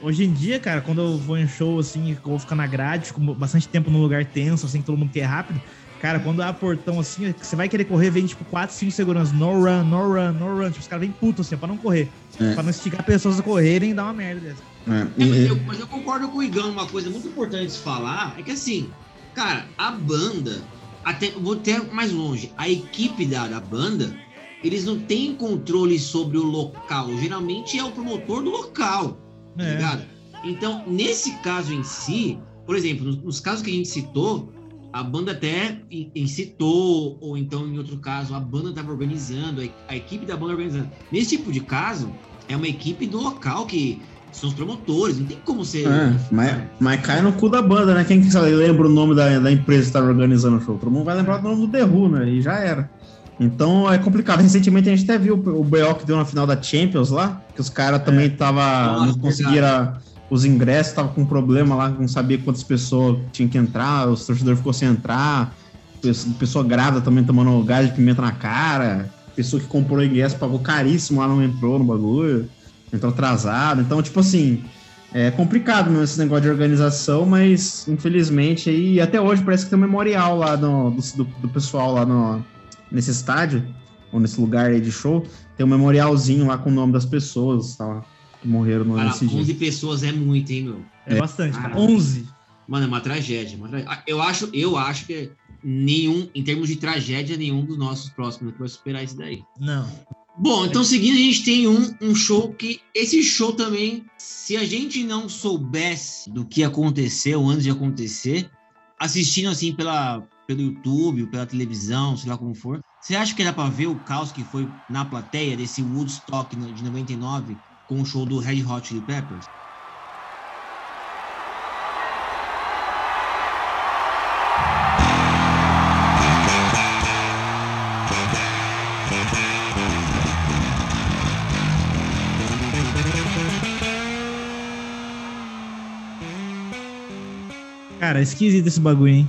Hoje em dia, cara, quando eu vou em show, assim, eu vou ficar na grade, fico bastante tempo num lugar tenso, assim, que todo mundo quer rápido. Cara, quando abre portão, assim, você vai querer correr, vem, tipo, 4, 5 seguranças. No run, no run, no run. Tipo, os caras vêm puto, assim, pra não correr. É. Pra não esticar pessoas a correrem e dar uma merda dessa. é, É, mas, eu, mas eu concordo com o Igão, uma coisa muito importante de falar é que assim, cara, a banda, até vou até mais longe, a equipe da, da banda, eles não têm controle sobre o local. Geralmente é o promotor do local, tá É. ligado? Então, nesse caso em si, por exemplo, nos, nos casos que a gente citou, a banda até in- incitou, ou então, em outro caso, a banda estava organizando, a, a equipe da banda organizando. Nesse tipo de caso, é uma equipe do local que são os promotores, não tem como ser. É, mas, mas cai no cu da banda, né? Quem que sabe, lembra o nome da, da empresa que tá organizando o show? Todo mundo vai lembrar do nome do The Who, né? E já era. Então é complicado. Recentemente a gente até viu o BO que deu na final da Champions lá, que os caras também tava, Nossa, não conseguiram os ingressos, tava com problema lá, não sabia quantas pessoas tinham que entrar, os torcedores ficou sem entrar, pessoa, pessoa grávida também tomando gás de pimenta na cara, pessoa que comprou ingresso pagou caríssimo lá, não entrou no bagulho, entrou atrasado. Então, tipo assim, é complicado mesmo esse negócio de organização, mas infelizmente aí até hoje parece que tem um memorial lá no, do, do pessoal lá no, nesse estádio, ou nesse lugar aí de show, tem um memorialzinho lá com o nome das pessoas tá, que morreram no, Cara, nesse 11 dia. pessoas é muito, hein, meu? É, bastante, cara. Caralho. 11. Mano, é uma tragédia. uma tragédia. Ah, Eu acho, eu acho que nenhum, em termos de tragédia, nenhum dos nossos próximos vai superar isso daí. Não. Bom, então seguindo, a gente tem um, um show que. Esse show também, se a gente não soubesse do que aconteceu antes de acontecer, assistindo assim pela, pelo YouTube, pela televisão, sei lá como for, você acha que dá pra ver o caos que foi na plateia desse Woodstock de 99 com o show do Red Hot Chili Peppers? Cara, esquisito esse bagulho, hein?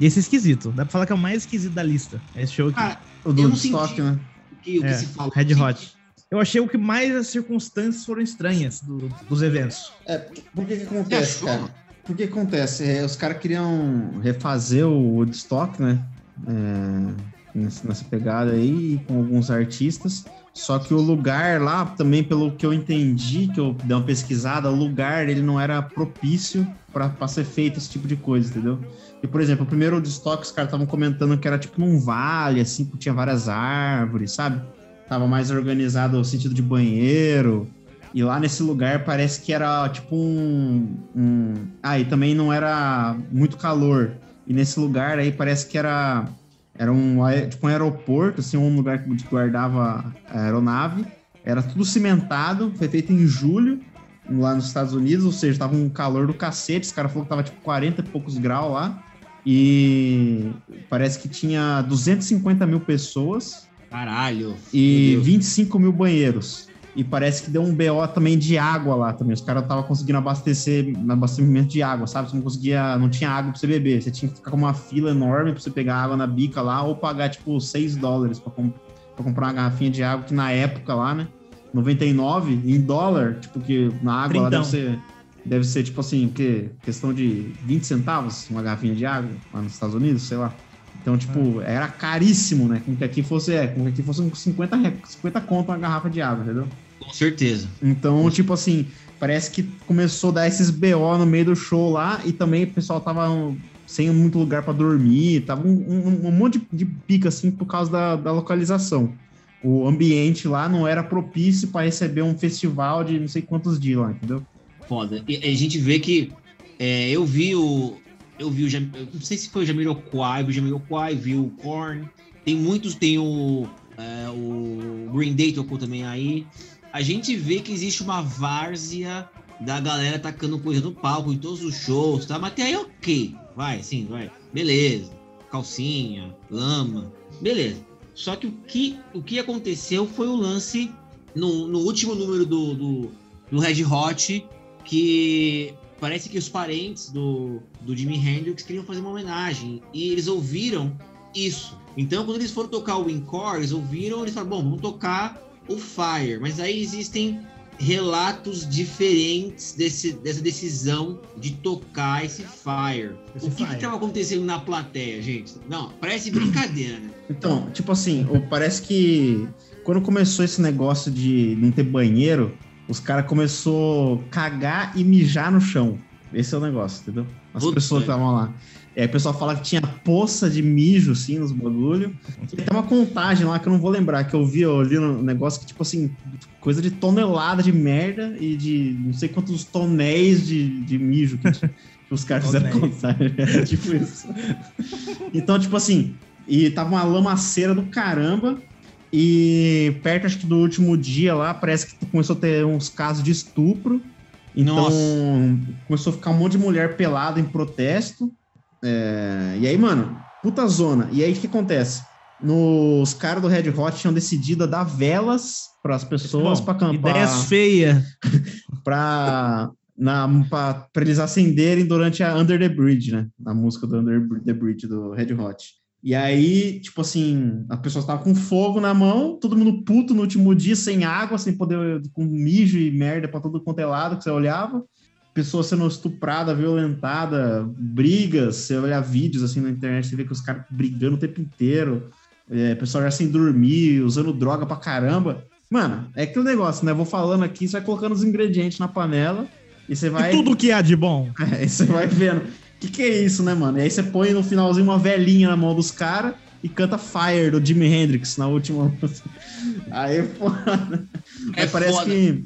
Esse é esquisito. Dá pra falar que é o mais esquisito da lista. Esse show aqui. Cara, O do estoque, né? o que, o que É, se fala. Red Hot. Eu achei o que mais as circunstâncias foram estranhas do- dos eventos. É, por que que acontece, cara? Por que que acontece? É, os caras queriam refazer o Woodstock, né? É, nessa pegada aí, com alguns artistas. Só que o lugar lá, também pelo que eu entendi, que eu dei uma pesquisada, o lugar ele não era propício para ser feito esse tipo de coisa, entendeu? E, por exemplo, o primeiro Woodstock, os caras estavam comentando que era tipo num vale, assim, que tinha várias árvores, sabe? Tava mais organizado no sentido de banheiro. E lá nesse lugar parece que era tipo um, um. Ah, e também não era muito calor. E nesse lugar aí parece que era. Era um, tipo um aeroporto, assim, um lugar que guardava a aeronave. Era tudo cimentado, foi feito em julho, lá nos Estados Unidos, ou seja, tava um calor do cacete. Os caras falaram que tava tipo 40 e poucos graus lá. E parece que tinha 250 mil pessoas Caralho. e Meu Deus. 25 mil banheiros. E parece que deu um BO também de água lá também. Os caras estavam conseguindo abastecer, abastecimento de água, sabe? Você não conseguia, não tinha água pra você beber. Você tinha que ficar com uma fila enorme pra você pegar água na bica lá ou pagar tipo 6 dólares pra, com- pra comprar uma garrafinha de água, que na época lá, né? 99 em dólar, tipo, que na água lá deve ser, deve ser tipo assim, que questão de 20 centavos uma garrafinha de água lá nos Estados Unidos, sei lá. Então, tipo, era caríssimo, né? Com que aqui fosse, é, com que aqui fosse uns 50, re- 50 conto uma garrafa de água, entendeu? Com certeza. Então, tipo assim, parece que começou a dar esses BO no meio do show lá e também o pessoal tava sem muito lugar pra dormir, tava um, um- um monte de, de pica, assim, por causa da, da localização. O ambiente lá não era propício pra receber um festival de não sei quantos dias lá, entendeu? Foda. E a gente vê que é, eu vi o. Eu vi o. Jam- eu não sei se foi o Jamiroquai, vi o Jamiroquai, vi o Korn. Tem muitos, tem o. é, o Green Day tocou também aí. A gente vê que existe uma várzea da galera tacando coisa no palco em todos os shows, tá? Mas até aí ok. Vai, sim, vai. Beleza. Calcinha, lama. Beleza. Só que o que, o que aconteceu foi o lance no, no último número do, do, do Red Hot, que parece que os parentes do, do Jimi Hendrix queriam fazer uma homenagem. E eles ouviram isso. Então, quando eles foram tocar o Encore, eles ouviram, eles falaram, bom, vamos tocar o Fire. Mas aí existem relatos diferentes desse, dessa decisão de tocar esse Fire. Esse o que estava acontecendo na plateia, gente? Não, parece brincadeira, né? Então, tipo assim, parece que quando começou esse negócio de não ter banheiro, os caras começou a cagar e mijar no chão. Esse é o negócio, entendeu? As Puta. pessoas estavam lá. E aí o pessoal fala que tinha poça de mijo, assim, nos bagulho. E tem uma contagem lá que eu não vou lembrar, que eu vi, eu li no negócio que, tipo assim, coisa de tonelada de merda e de não sei quantos tonéis de, de mijo que, que os caras fizeram contagem. É tipo isso. Então, tipo assim, e tava uma lamaceira do caramba. E perto, acho que do último dia lá, parece que começou a ter uns casos de estupro. Então, Nossa. começou a ficar um monte de mulher pelada em protesto. É, E aí, mano, puta zona. E aí, o que acontece? Nos caras do Red Hot tinham decidido a dar velas para as pessoas para acampar Ideias feias. pra, pra eles acenderem durante a Under the Bridge, né? Na música do Under the Bridge do Red Hot. E aí, tipo assim, as pessoas estavam com fogo na mão, todo mundo puto no último dia, sem água, sem poder, com mijo e merda pra todo quanto é lado que você olhava. Pessoas sendo estuprada, violentada, brigas, você olhar vídeos assim na internet, você vê que os caras brigando o tempo inteiro, é, pessoal já sem dormir, usando droga pra caramba. Mano, é aquele negócio, né? Vou falando aqui, você vai colocando os ingredientes na panela e você vai. E tudo que há de bom. Aí você vai vendo. O que, que é isso, né, mano? E aí você põe no finalzinho uma velhinha na mão dos caras e canta Fire do Jimi Hendrix na última. Aí, pô. É Aí parece foda. que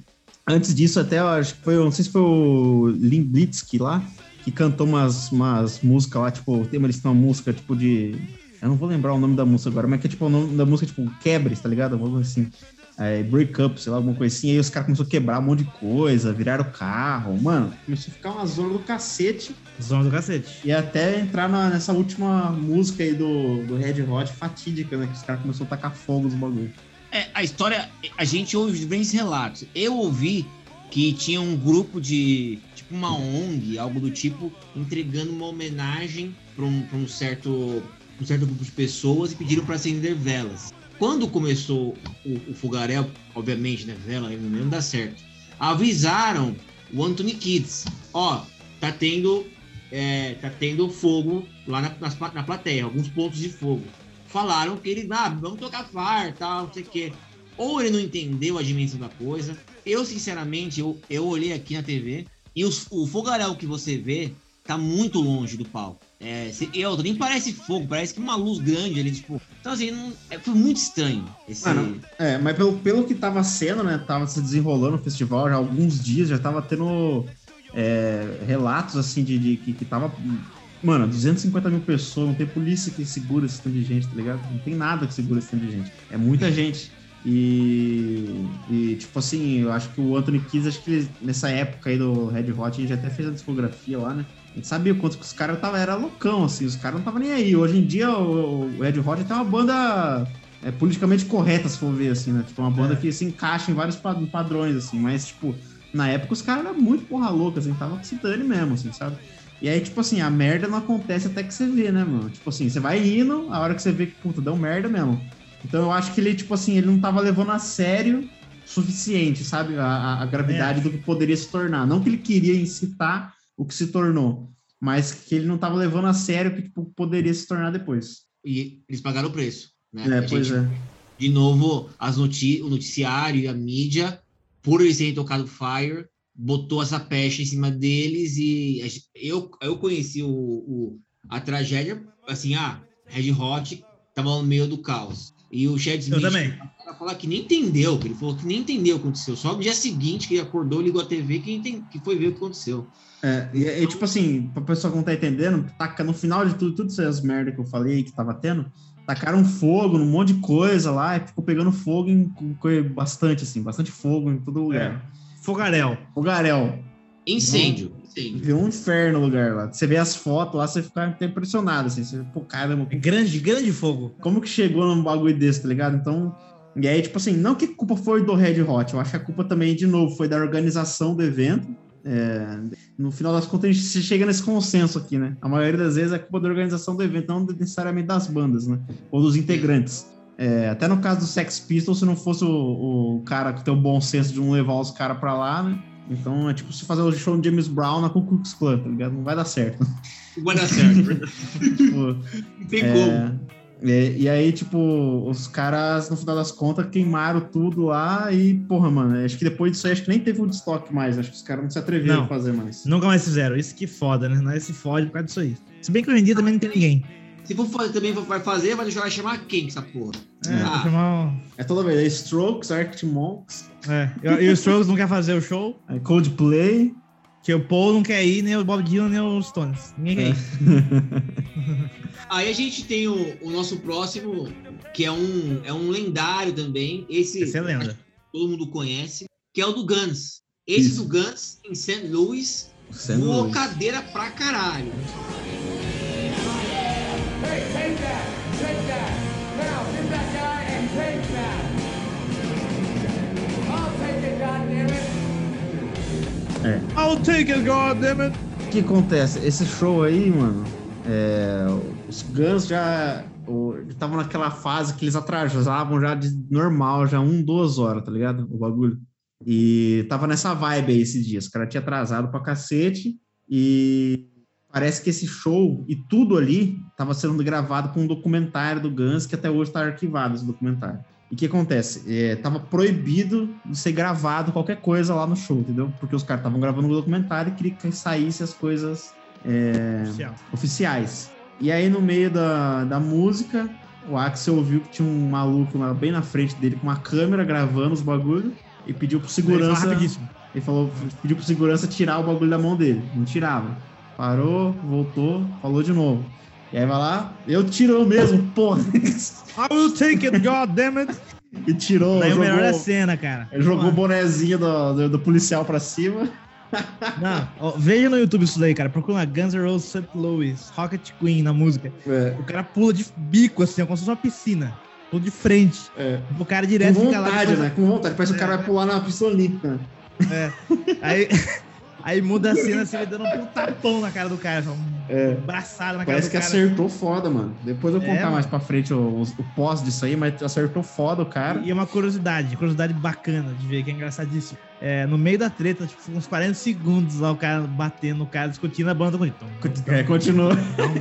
antes disso, até eu acho que foi, não sei se foi o Limblitsky lá, que cantou umas, umas músicas lá, tipo, tem uma, têm uma música tipo de. Eu não vou lembrar o nome da música agora, mas que é tipo o nome da música, tipo, Quebres, tá ligado? Coisa assim. É, break up, sei lá, alguma coisa assim. Aí os caras começaram a quebrar um monte de coisa, viraram o carro. Mano, começou a ficar uma zona do cacete. Zona do cacete. E até entrar na- nessa última música aí do, do Red Hot, fatídica, né? Que os caras começaram a tacar fogo nos bagulho. É, a história, a gente ouve diferentes relatos. Eu ouvi que tinha um grupo de, tipo uma ONG, algo do tipo, entregando uma homenagem para um, um certo, um certo grupo de pessoas e pediram para acender velas. Quando começou o, o fogaréu, obviamente, né, vela não dá certo. Avisaram o Anthony Kids, ó, tá tendo, é, tá tendo fogo lá na, pla- na plateia, alguns pontos de fogo falaram que ele, ah, vamos tocar far, tal, não sei o quê. Ou ele não entendeu a dimensão da coisa. Eu, sinceramente, eu, eu olhei aqui na TV e os- o fogaréu que você vê tá muito longe do palco. É, e outra, nem parece fogo, parece que uma luz grande ali, tipo. Então, assim, não- é, foi muito estranho. Esse, Mano, É, mas pelo, pelo que tava sendo, né? Tava se desenrolando o festival já há alguns dias, já tava tendo é, relatos assim de, de que, que tava. Mano, 250 mil pessoas, não tem polícia que segura esse tanto de gente, tá ligado? Não tem nada que segura esse tanto de gente. É muita gente. E, e, tipo assim, eu acho que o Anthony Kiss, acho que ele, nessa época aí do Red Hot, ele já até fez a discografia lá, né? A gente sabia o quanto que os caras tava, era loucão, assim, os caras não estavam nem aí. Hoje em dia o, o Red Hot tem uma banda é, politicamente correta, se for ver, assim, né? Tipo, uma banda É. que se encaixa em vários pa- padrões, assim, mas, tipo, na época os caras eram muito porra louca, assim, tava se dane mesmo, assim, sabe? E aí, tipo assim, a merda não acontece até que você vê, né, mano? Tipo assim, você vai indo, a hora que você vê que, puta, deu merda mesmo. Então eu acho que ele, tipo assim, ele não tava levando a sério o suficiente, sabe? A, a- gravidade É. do que poderia se tornar. Não que ele queria incitar o que se tornou, mas que ele não tava levando a sério o que tipo, poderia se tornar depois. E eles pagaram o preço. Né? É, pois é. de novo, as noti o noticiário e a mídia, por eles terem tocado Fire, botou essa peste em cima deles e eu, eu conheci o, o- a tragédia, assim, ah, Red Hot tava no meio do caos. E o Chad Smith também. cara falar que nem entendeu, que ele falou que nem entendeu o que aconteceu. Só no dia seguinte que ele acordou, ligou a TV, que, enten- que foi ver o que aconteceu. É, e, e, tipo assim, pra pessoa que não tá entendendo, taca, no final de tudo, tudo essas merda que eu falei que tava tendo, tacaram fogo num monte de coisa lá e ficou pegando fogo em bastante, assim, bastante fogo em todo lugar. Fogaréu. Fogaréu. Incêndio. incêndio. Viu um inferno o lugar lá. Você vê as fotos lá, você fica até impressionado, assim. Você, pô, caramba, É grande, grande fogo. como que chegou num bagulho desse, tá ligado? Então, e aí, tipo assim, não que a culpa foi do Red Hot, eu acho que a culpa também, de novo, foi da organização do evento. É, no final das contas, a gente chega nesse consenso aqui, né? A maioria das vezes é culpa da organização do evento, não necessariamente das bandas, né? Ou dos integrantes. É, até no caso do Sex Pistols, se não fosse o, o cara que tem o bom senso de não levar os caras pra lá, né? Então é tipo se fazer o show do James Brown na Ku Klux Klan, tá ligado? Não vai dar certo. Vai dar certo. tipo, Não tem é, como. É, e aí, tipo, os caras, no final das contas, queimaram tudo lá e, porra, mano, acho que depois disso aí, acho que nem teve o estoque mais. Acho que os caras não se atreveram Não. a fazer mais. Nunca mais fizeram. Isso que foda, né? Nós se fode por causa disso aí. Se bem que hoje em dia também não tem ninguém. Se for fazer, também vai fazer, vai deixar vai chamar quem essa porra? É, Ah. chamar um- É toda vez, é Strokes, Arctic Monks, é. E, o Strokes não quer fazer o show, aí Coldplay. que o Paul não quer ir, nem o Bob Dylan, nem os Stones. Ninguém quer É. ir. Aí a gente tem o, o nosso próximo, que é um, é um lendário também. Esse Essa é lenda. todo mundo conhece, que é o do Guns. Esse Isso. do Guns, em St. Louis, voou Louis. cadeira pra caralho. Goddammit! I'll take it, goddammit! O que acontece? Esse show aí, mano, é, os Guns já estavam naquela fase que eles atrasavam já de normal, já um, duas horas, tá ligado? O bagulho. E tava nessa vibe aí esses dias. Os caras tinham atrasado pra cacete e parece que esse show e tudo ali tava sendo gravado com um documentário do Guns que até hoje tá arquivado esse documentário. E o que acontece? É, tava proibido de ser gravado qualquer coisa lá no show, entendeu? Porque os caras estavam gravando um documentário e queria que saísse as coisas é, Oficial. oficiais. E aí, no meio da, da música, o Axel ouviu que tinha um maluco lá bem na frente dele com uma câmera gravando os bagulho e pediu pro segurança. Ele falou, pediu pro segurança tirar o bagulho da mão dele. Não tirava. Parou, voltou, falou de novo. E aí vai lá, eu tiro mesmo, porra. I will take it, goddammit! e tirou, Daí o melhor é a jogou, cena, cara. ele jogou o bonezinho do, do, do policial pra cima. Não, ó, veja no YouTube isso daí, cara. Procura lá Guns N' Roses St. Louis, Rocket Queen na música. É, O cara pula de bico, assim, ó, como se fosse uma piscina. Pula de frente. é. O cara Com direto fica lá. vontade, né? Com vontade. Parece que o cara vai pular na pista olímpica. né? É. Aí, aí muda a cena assim, vai dando um tapão na cara do cara. só Um É. braçado na Parece que cara cara. acertou foda, mano. Depois eu vou É, contar mano. mais pra frente o, o pós disso aí, mas acertou foda o cara. E é uma curiosidade, curiosidade bacana de ver, que é engraçadíssimo. É, no meio da treta, tipo, uns 40 segundos lá, o cara batendo, o cara discutindo a banda. Continua. É, continua.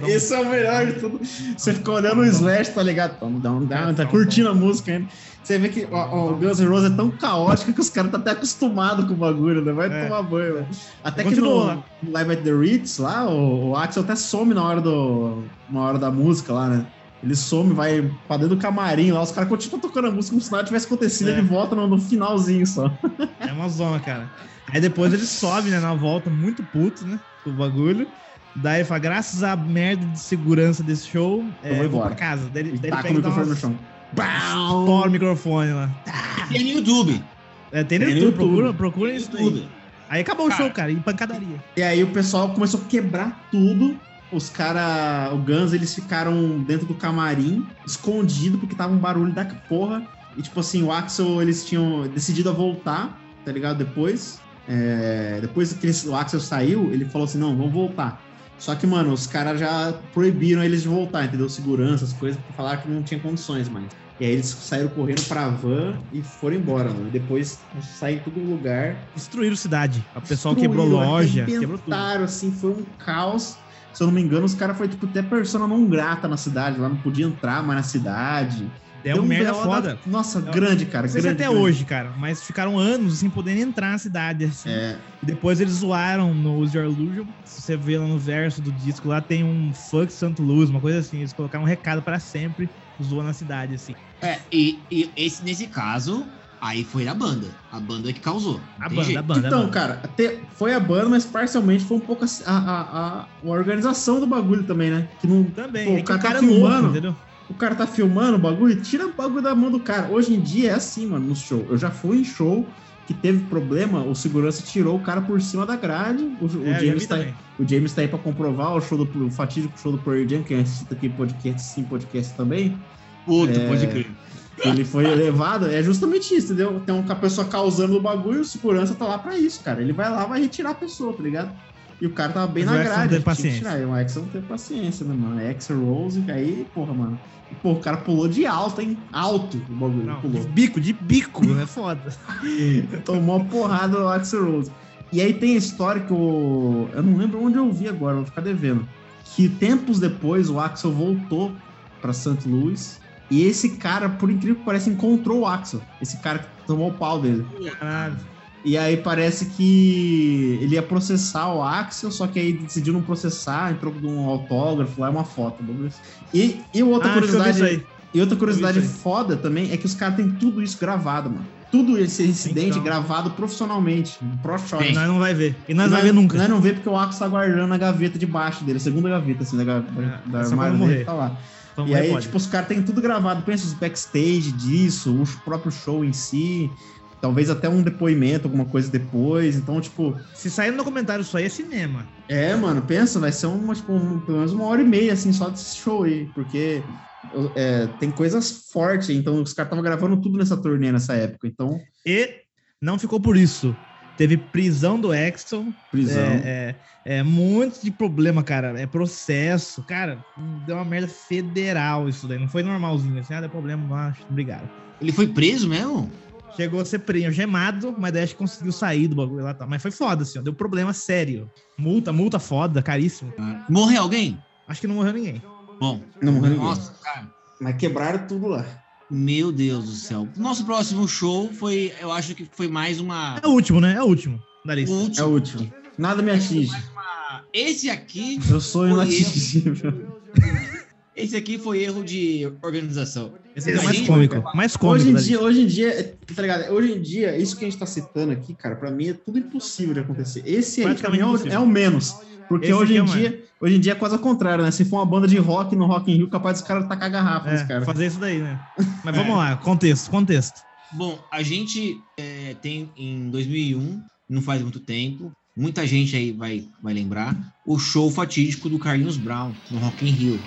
Esse é o melhor de tudo. Você fica olhando o Slash, tá ligado? Dum, tá curtindo a música ainda. Você vê que ó, o Guns N' Roses é tão caótico que os caras tá até acostumados com o bagulho, né? Vai É. tomar banho, velho. Até que no Live at the Ritz, lá, o, o Axel até some na hora, do, na hora da música lá, né? Ele some, vai pra dentro do camarim lá, os caras continuam tocando a música como se nada tivesse acontecido, É. ele volta no, no finalzinho só. É uma zona, cara. Aí depois ele sobe, né, na volta, muito puto, né, com o bagulho. Daí ele fala, graças à merda de segurança desse show, é, Eu vou eu vou pra casa. Daí, ele- daí ele o pega dá microfone no umas- chão. Estoura o microfone lá. Tem no YouTube. É, tem no Tem no YouTube, YouTube. procura, procura Tem no isso. YouTube. Aí acabou o show, cara, em pancadaria. E aí o pessoal começou a quebrar tudo. Os caras, o Guns, eles ficaram dentro do camarim, escondido, porque tava um barulho da porra. E tipo assim, o Axel, eles tinham decidido a voltar, tá ligado? Depois. É, depois que o Axel saiu, ele falou assim: não, vamos voltar. Só que, mano, os caras já proibiram eles de voltar, entendeu? Segurança, as coisas, porque falaram que não tinha condições mais. E aí eles saíram correndo pra van e foram embora, mano. E depois saíram em todo lugar. Destruíram cidade. O pessoal Destruíram, quebrou loja, quebrou tudo. assim, foi um caos. Se eu não me engano, os caras foi tipo até persona não grata na cidade, lá não podia entrar mais na cidade. Deu um merda da- foda. Nossa, Eu- grande, cara. Não sei se grande, até grande. hoje, cara, mas ficaram anos sem poderem entrar na cidade, assim. É, E depois eles zoaram no Use Your Illusion. Se você vê lá no verso do disco, lá tem um Fuck Santo Luz, uma coisa assim. Eles colocaram um recado pra sempre, zoando a cidade, assim. É, e, e esse, nesse caso, aí foi da banda. A banda que causou. A banda, jeito. a banda, a então, banda. cara, até foi a banda, mas parcialmente foi um pouco a, a, a- a organização do bagulho também, né? Que não, Também, Pô, é o que cara o tá cara é louco, filmando. entendeu? o cara tá filmando o bagulho, tira o bagulho da mão do cara. Hoje em dia é assim, mano, no show. Eu já fui em show que teve problema, o segurança tirou o cara por cima da grade. O, o É, já James tá, também. O James tá aí pra comprovar o show do o fatídico show do Pearl Jam, que assiste aqui podcast, sim, podcast também. Puta, É. pode crer. Ele foi levado, é justamente isso, entendeu? Tem uma pessoa causando o bagulho, o segurança tá lá pra isso, cara. Ele vai lá, vai retirar a pessoa, tá ligado? E o cara tava bem Mas na não grade. que paciência. tirar. E o Axel não teve paciência, né, mano? É Axel Rose, aí, porra, mano. E, pô, o cara pulou de alto, hein? Alto o bagulho, Não, de pulou. bico, de bico, é foda. Tomou uma porrada do Axel Rose. E aí tem a história que o. Eu não lembro onde eu vi agora, vou ficar devendo. Que tempos depois o Axel voltou pra St. Louis. E esse cara, por incrível que pareça, encontrou o Axel. Esse cara que tomou o pau dele. Caralho. E aí parece que ele ia processar o Axel, só que aí decidiu não processar, em troco de um autógrafo, lá é uma foto. assim. E, e outra Ah, curiosidade. E outra curiosidade foda também é que os caras têm tudo isso gravado, mano. Tudo esse incidente Então. gravado profissionalmente, pro shot. E nós não vai ver. E nós não vai ver nunca. Nós não vê porque o Axel tá guardando a gaveta debaixo dele, a segunda gaveta, assim, da, É, da armário dele, tá lá. Então e aí, pode. tipo, os caras têm tudo gravado. Pensa os backstage disso, o próprio show em si. Talvez até um depoimento, alguma coisa depois. Então, tipo, Se sair no documentário isso aí é cinema. é, mano, pensa, vai ser uma, tipo, um- pelo menos uma hora e meia, assim, só desse show aí. Porque é, tem coisas fortes. Então, os caras estavam gravando tudo nessa turnê nessa época. Então, E não ficou por isso. Teve prisão do Exxon. prisão. É, é, é muito de problema, cara. É processo. Cara, deu uma merda federal isso daí. Não foi normalzinho. Assim, ah, deu problema, mas obrigado. Ele foi preso mesmo? Chegou a ser preso, gemado, mas daí acho que conseguiu sair do bagulho lá. Tá. Mas foi foda, assim, ó, deu problema sério. Multa, multa foda, caríssimo. Morreu alguém? Acho que não morreu ninguém. Bom. Não morreu ninguém. Nossa, cara. Mas quebraram tudo lá. Meu Deus do céu. Nosso próximo show foi, eu acho que foi mais uma. É o último, né? É o último da o lista. É o último. último. Nada me atinge. uma- Esse aqui, Eu sou inatingível. esse aqui foi erro de organização. Esse aqui é o mais Gente, cômico. Mais cômico. Hoje em dia, hoje em dia, tá ligado? Hoje em dia, isso que a gente tá citando aqui, cara, pra mim é tudo impossível de acontecer. Esse aí pra mim Praticamente é o, é o menos. Porque Esse hoje em é o dia, hoje em dia é quase ao contrário, né? Se for uma banda de rock no Rock in Rio, capaz dos caras tacar garrafa É, caras. fazer isso daí, né? Mas vamos lá, contexto, contexto. Bom, a gente é, tem em 2001, não faz muito tempo, muita gente aí vai, vai lembrar, o show fatídico do Carlinhos Brown no Rock in Rio.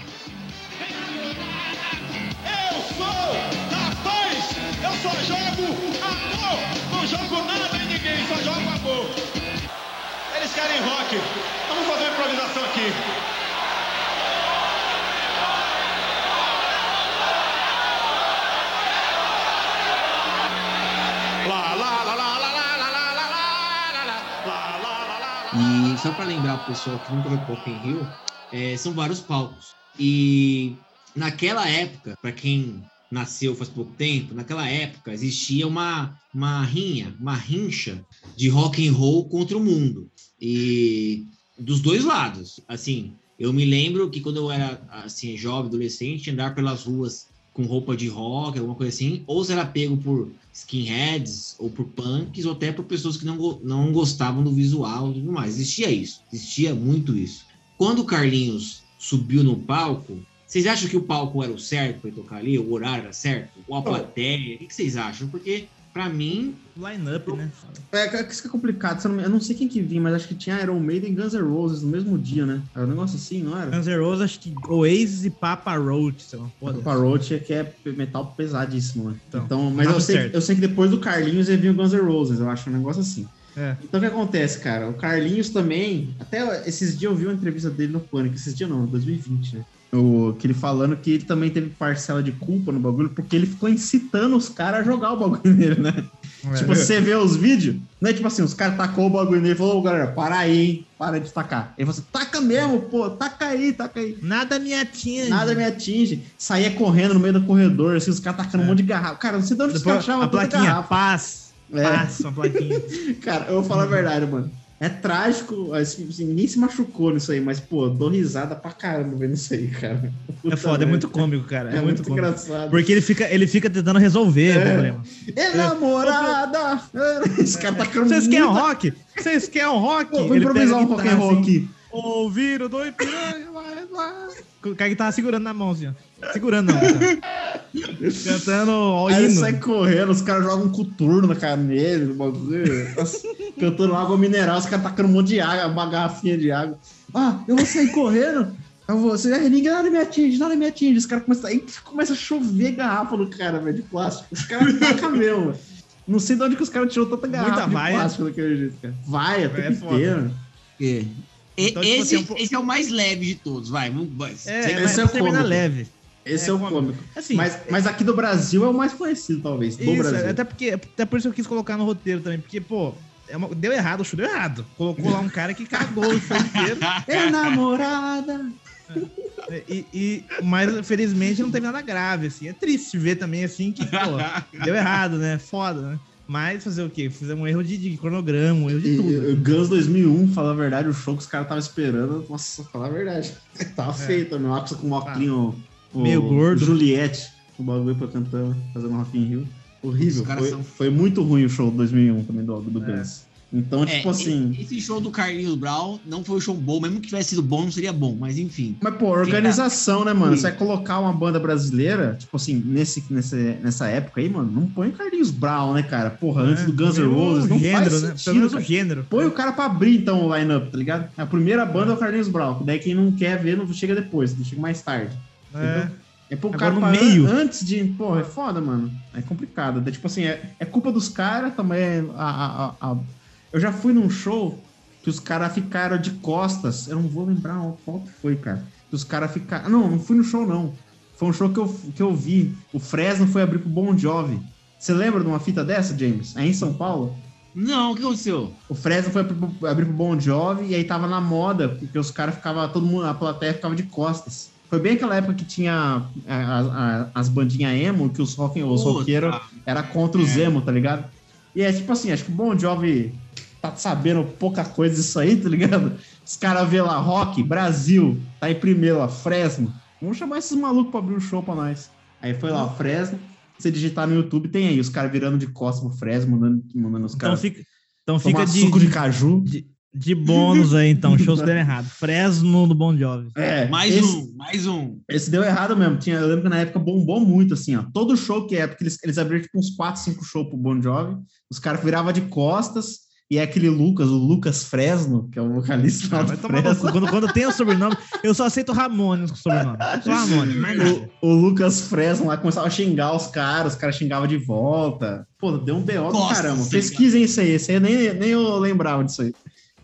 aqui. Vamos fazer uma improvisação aqui. E só para lembrar o pessoal que nunca vai Rock in Rio, é, são vários palcos. E naquela época, para quem nasceu faz pouco tempo, naquela época existia uma, uma rinha, uma rincha de rock and roll contra o mundo. E dos dois lados, assim, eu me lembro que quando eu era assim jovem, adolescente, andar pelas ruas com roupa de rock, alguma coisa assim, ou será pego por skinheads, ou por punks, ou até por pessoas que não, não gostavam do visual e tudo mais. Existia isso, existia muito isso. Quando o Carlinhos subiu no palco, vocês acham que o palco era o certo para tocar ali? O horário era certo? Ou a plateia? O que vocês acham? Porque, pra mim, Line-up, né? É, que isso que é complicado. Eu não, sei quem que vinha, mas acho que tinha Iron Maiden e Guns N' Roses no mesmo dia, né? Era um negócio assim, não era? Guns N' Roses, acho que Oasis e Papa Roach, sei lá. O Foda. Roach é que é metal pesadíssimo, né? Então, Então, mas eu sei, certo. eu sei que depois do Carlinhos ele vinha o Guns N' Roses, eu acho um negócio assim. É. Então o que acontece, cara? O Carlinhos também, até esses dias eu vi uma entrevista dele no Pânico, esses dias não, 2020, né? O, que ele falando que ele também teve parcela de culpa no bagulho, porque ele ficou incitando os caras a jogar o bagulho nele, né? É. Tipo, você vê os vídeos, não é tipo assim, os caras tacou o bagulho nele e falou, ô galera, para aí, hein? Para de tacar. Ele falou assim, taca mesmo, pô, taca aí, taca aí. Nada me atinge. Nada me atinge. Saía correndo no meio do corredor, assim, os caras tacando um monte de garrafa. Cara, não sei de onde os caras achavam a plaquinha, garrafa. paz. É. Uma plaquinha. Cara, eu vou falar a verdade, mano. É trágico, assim, assim, ninguém se machucou nisso aí, mas, pô, dou risada pra caramba vendo isso aí, cara. É foda, é merda. muito cômico, cara. É, É, muito, muito engraçado. Porque ele fica, ele fica tentando resolver o problema. Enamorada! Esse cara tá tacando Vocês querem um rock? Vocês querem um rock? Pô, Vou improvisar um rock and roll assim, aqui. Ouviram do Ipiranga, vai lá. Com a guitarra segurando na mão, assim, ó. Segurando, não. cara. Cantando o Aí hino. sai correndo, os caras jogam um coturno na cara dele, no bagulho. Nossa, Cantando água mineral, os caras tacando um monte de água, uma garrafinha de água. Ah, eu vou sair correndo. Eu vou, você, ninguém nada me atinge, nada me atinge. Os caras começam, aí começa a chover garrafa no cara, velho, de plástico. Os caras tacam mesmo, velho. Não sei de onde que os caras tirou tanta garrafa Muita de vaia. plástico daquele jeito, cara. Vai, até É é foda. inteiro. é. E- Então, tipo esse, assim, um po- esse é o mais leve de todos, vai. Vamos. É, esse é o cômico. leve. Esse É, é, o cômico. cômico. Assim, Mas, mas aqui do Brasil é o mais conhecido, talvez. Do Isso, Brasil. até porque até por isso eu quis colocar no roteiro também, porque, pô, é uma- deu errado, o show deu errado. Colocou lá um cara que cagou o show inteiro. É namorada. E, e- mas felizmente não teve nada grave, assim. É triste ver também, assim, que, pô, deu errado, né? Foda, né? Mas fazer o quê? Fizemos um erro de, de cronograma, um erro de E, tudo. Guns 2001, falar a verdade, o show que os caras estavam esperando, nossa, falar a verdade. Tava feio também, o Axel com o óculos, o- Meio gordo. Juliette, o bagulho pra cantando, fazendo Rock in Rio. Horrível, foi, são- foi muito ruim o show de 2001 também do, do É. Guns. Então, É, tipo assim... Esse show do Carlinhos Brown não foi um show bom, mesmo que tivesse sido bom, não seria bom, mas enfim. Mas, pô, organização, né, mano? Sim. Você vai colocar uma banda brasileira, tipo assim, nesse, nesse, nessa época aí, mano, não põe o Carlinhos Brown, né, cara? Porra, antes do Guns N' Roses, não É, gênero, faz né? sentido, Pelo menos o gênero. Põe o cara pra abrir, então, o line-up, tá ligado? A primeira banda é o Carlinhos Brown, daí quem não quer ver, não chega depois, chega mais tarde. É. É pro Agora cara no meio. antes de. Porra, é foda, mano. É complicado. É, tipo assim, é, é culpa dos caras também. A, a- a- a- Eu já fui num show que os caras ficaram de costas. Eu não vou lembrar qual que foi, cara. Que os caras ficaram. Não, não fui no show, não. Foi um show que eu, que eu vi. O Fresno foi abrir pro Bon Jovi. Você lembra de uma fita dessa, James? Aí em São Paulo? Não, o que aconteceu? O Fresno foi abrir pro- Bon Jovi e aí tava na moda, porque os caras ficavam, todo mundo, a plateia ficava de costas. Foi bem aquela época que tinha a- a- a- as bandinhas emo, que os, rock, os roqueiros era contra os emo, tá ligado? E é tipo assim, acho que o Bon Jovi tá sabendo pouca coisa disso aí, tá ligado? Os caras vê lá, rock, Brasil, tá em primeiro lá, Fresno. Vamos chamar esses malucos pra abrir um show pra nós. Aí foi lá, Fresno. Você digitar no YouTube, tem aí os caras virando de costas pro Fresno, mandando, mandando os Então caras fica, então tomar fica de, suco de caju. de bônus aí, então. Shows deram errado. Fresno do Bon Jovi. É, Mais esse, um, mais um. Esse deu errado mesmo. Tinha, eu lembro que na época bombou muito, assim, ó. Todo show que é, porque eles, eles abriram tipo uns 4, 5 shows pro Bon Jovi. Os caras viravam de costas. E é aquele Lucas, o Lucas Fresno, que é o vocalista lá Vai do Fresno. Quando, quando tem o sobrenome, eu só aceito Ramones com sobrenome. Só Ramones. O, o Lucas Fresno lá começava a xingar os caras, os caras xingavam de volta. Pô, deu um B.O. do caramba. Senhora. Pesquisem isso aí. Esse aí nem, nem eu lembrava disso aí.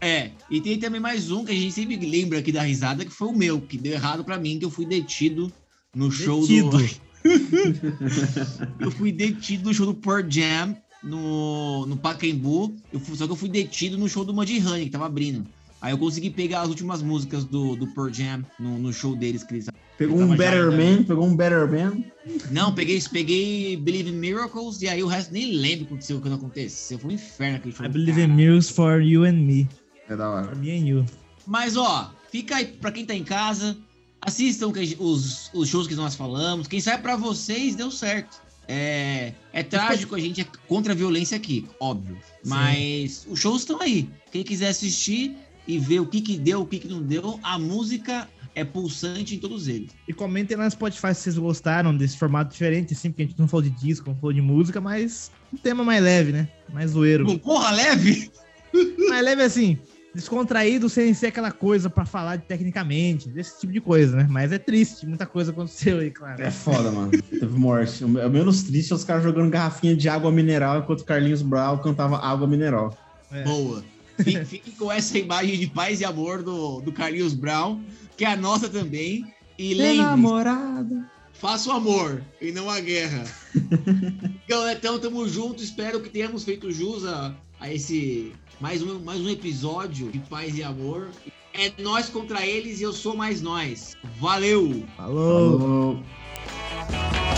É, e tem também mais um que a gente sempre lembra aqui da risada, que foi o meu, que deu errado pra mim, que eu fui detido no show Detido. do. eu fui detido no show do Pearl Jam no, no Pacaembu. Eu fui- só que eu fui detido no show do Muddy Honey, que tava abrindo. Aí eu consegui pegar as últimas músicas do, do Pearl Jam no, no show deles que eles Pegou um Better ainda- Man, pegou um Better Man. Não, peguei, peguei Believe in Miracles e aí o resto nem lembro o que aconteceu, o que não aconteceu. Foi um inferno aquele show. I believe in miracles for you and me. É da hora. For me and you. Mas ó, fica aí pra quem tá em casa, assistam os, os shows que nós falamos. Quem sabe pra vocês deu certo. É, é trágico, a gente é contra a violência aqui, óbvio. Mas os shows estão aí. Quem quiser assistir e ver o que que deu, o que que não deu, a música é pulsante em todos eles. E comentem lá no Spotify se vocês gostaram desse formato diferente, assim, porque a gente não falou de disco, não falou de música, mas um tema mais leve, né? Mais zoeiro. Porra, leve! mais leve assim, descontraído sem ser aquela coisa pra falar de tecnicamente, desse tipo de coisa, né? Mas é triste, muita coisa aconteceu aí, claro. É foda, mano. Teve morte. O menos triste é os caras jogando garrafinha de água mineral enquanto Carlinhos Brown cantava água mineral. É. Boa. Fique, fique com essa imagem de paz e amor do, do Carlinhos Brown, que é a nossa também. E lembre namorada. faça o amor e não a guerra. então, então, tamo junto. Espero que tenhamos feito jus a, a esse mais um, mais um episódio de paz e amor. É nós contra eles e eu sou mais nós. Valeu! Falou. Falou.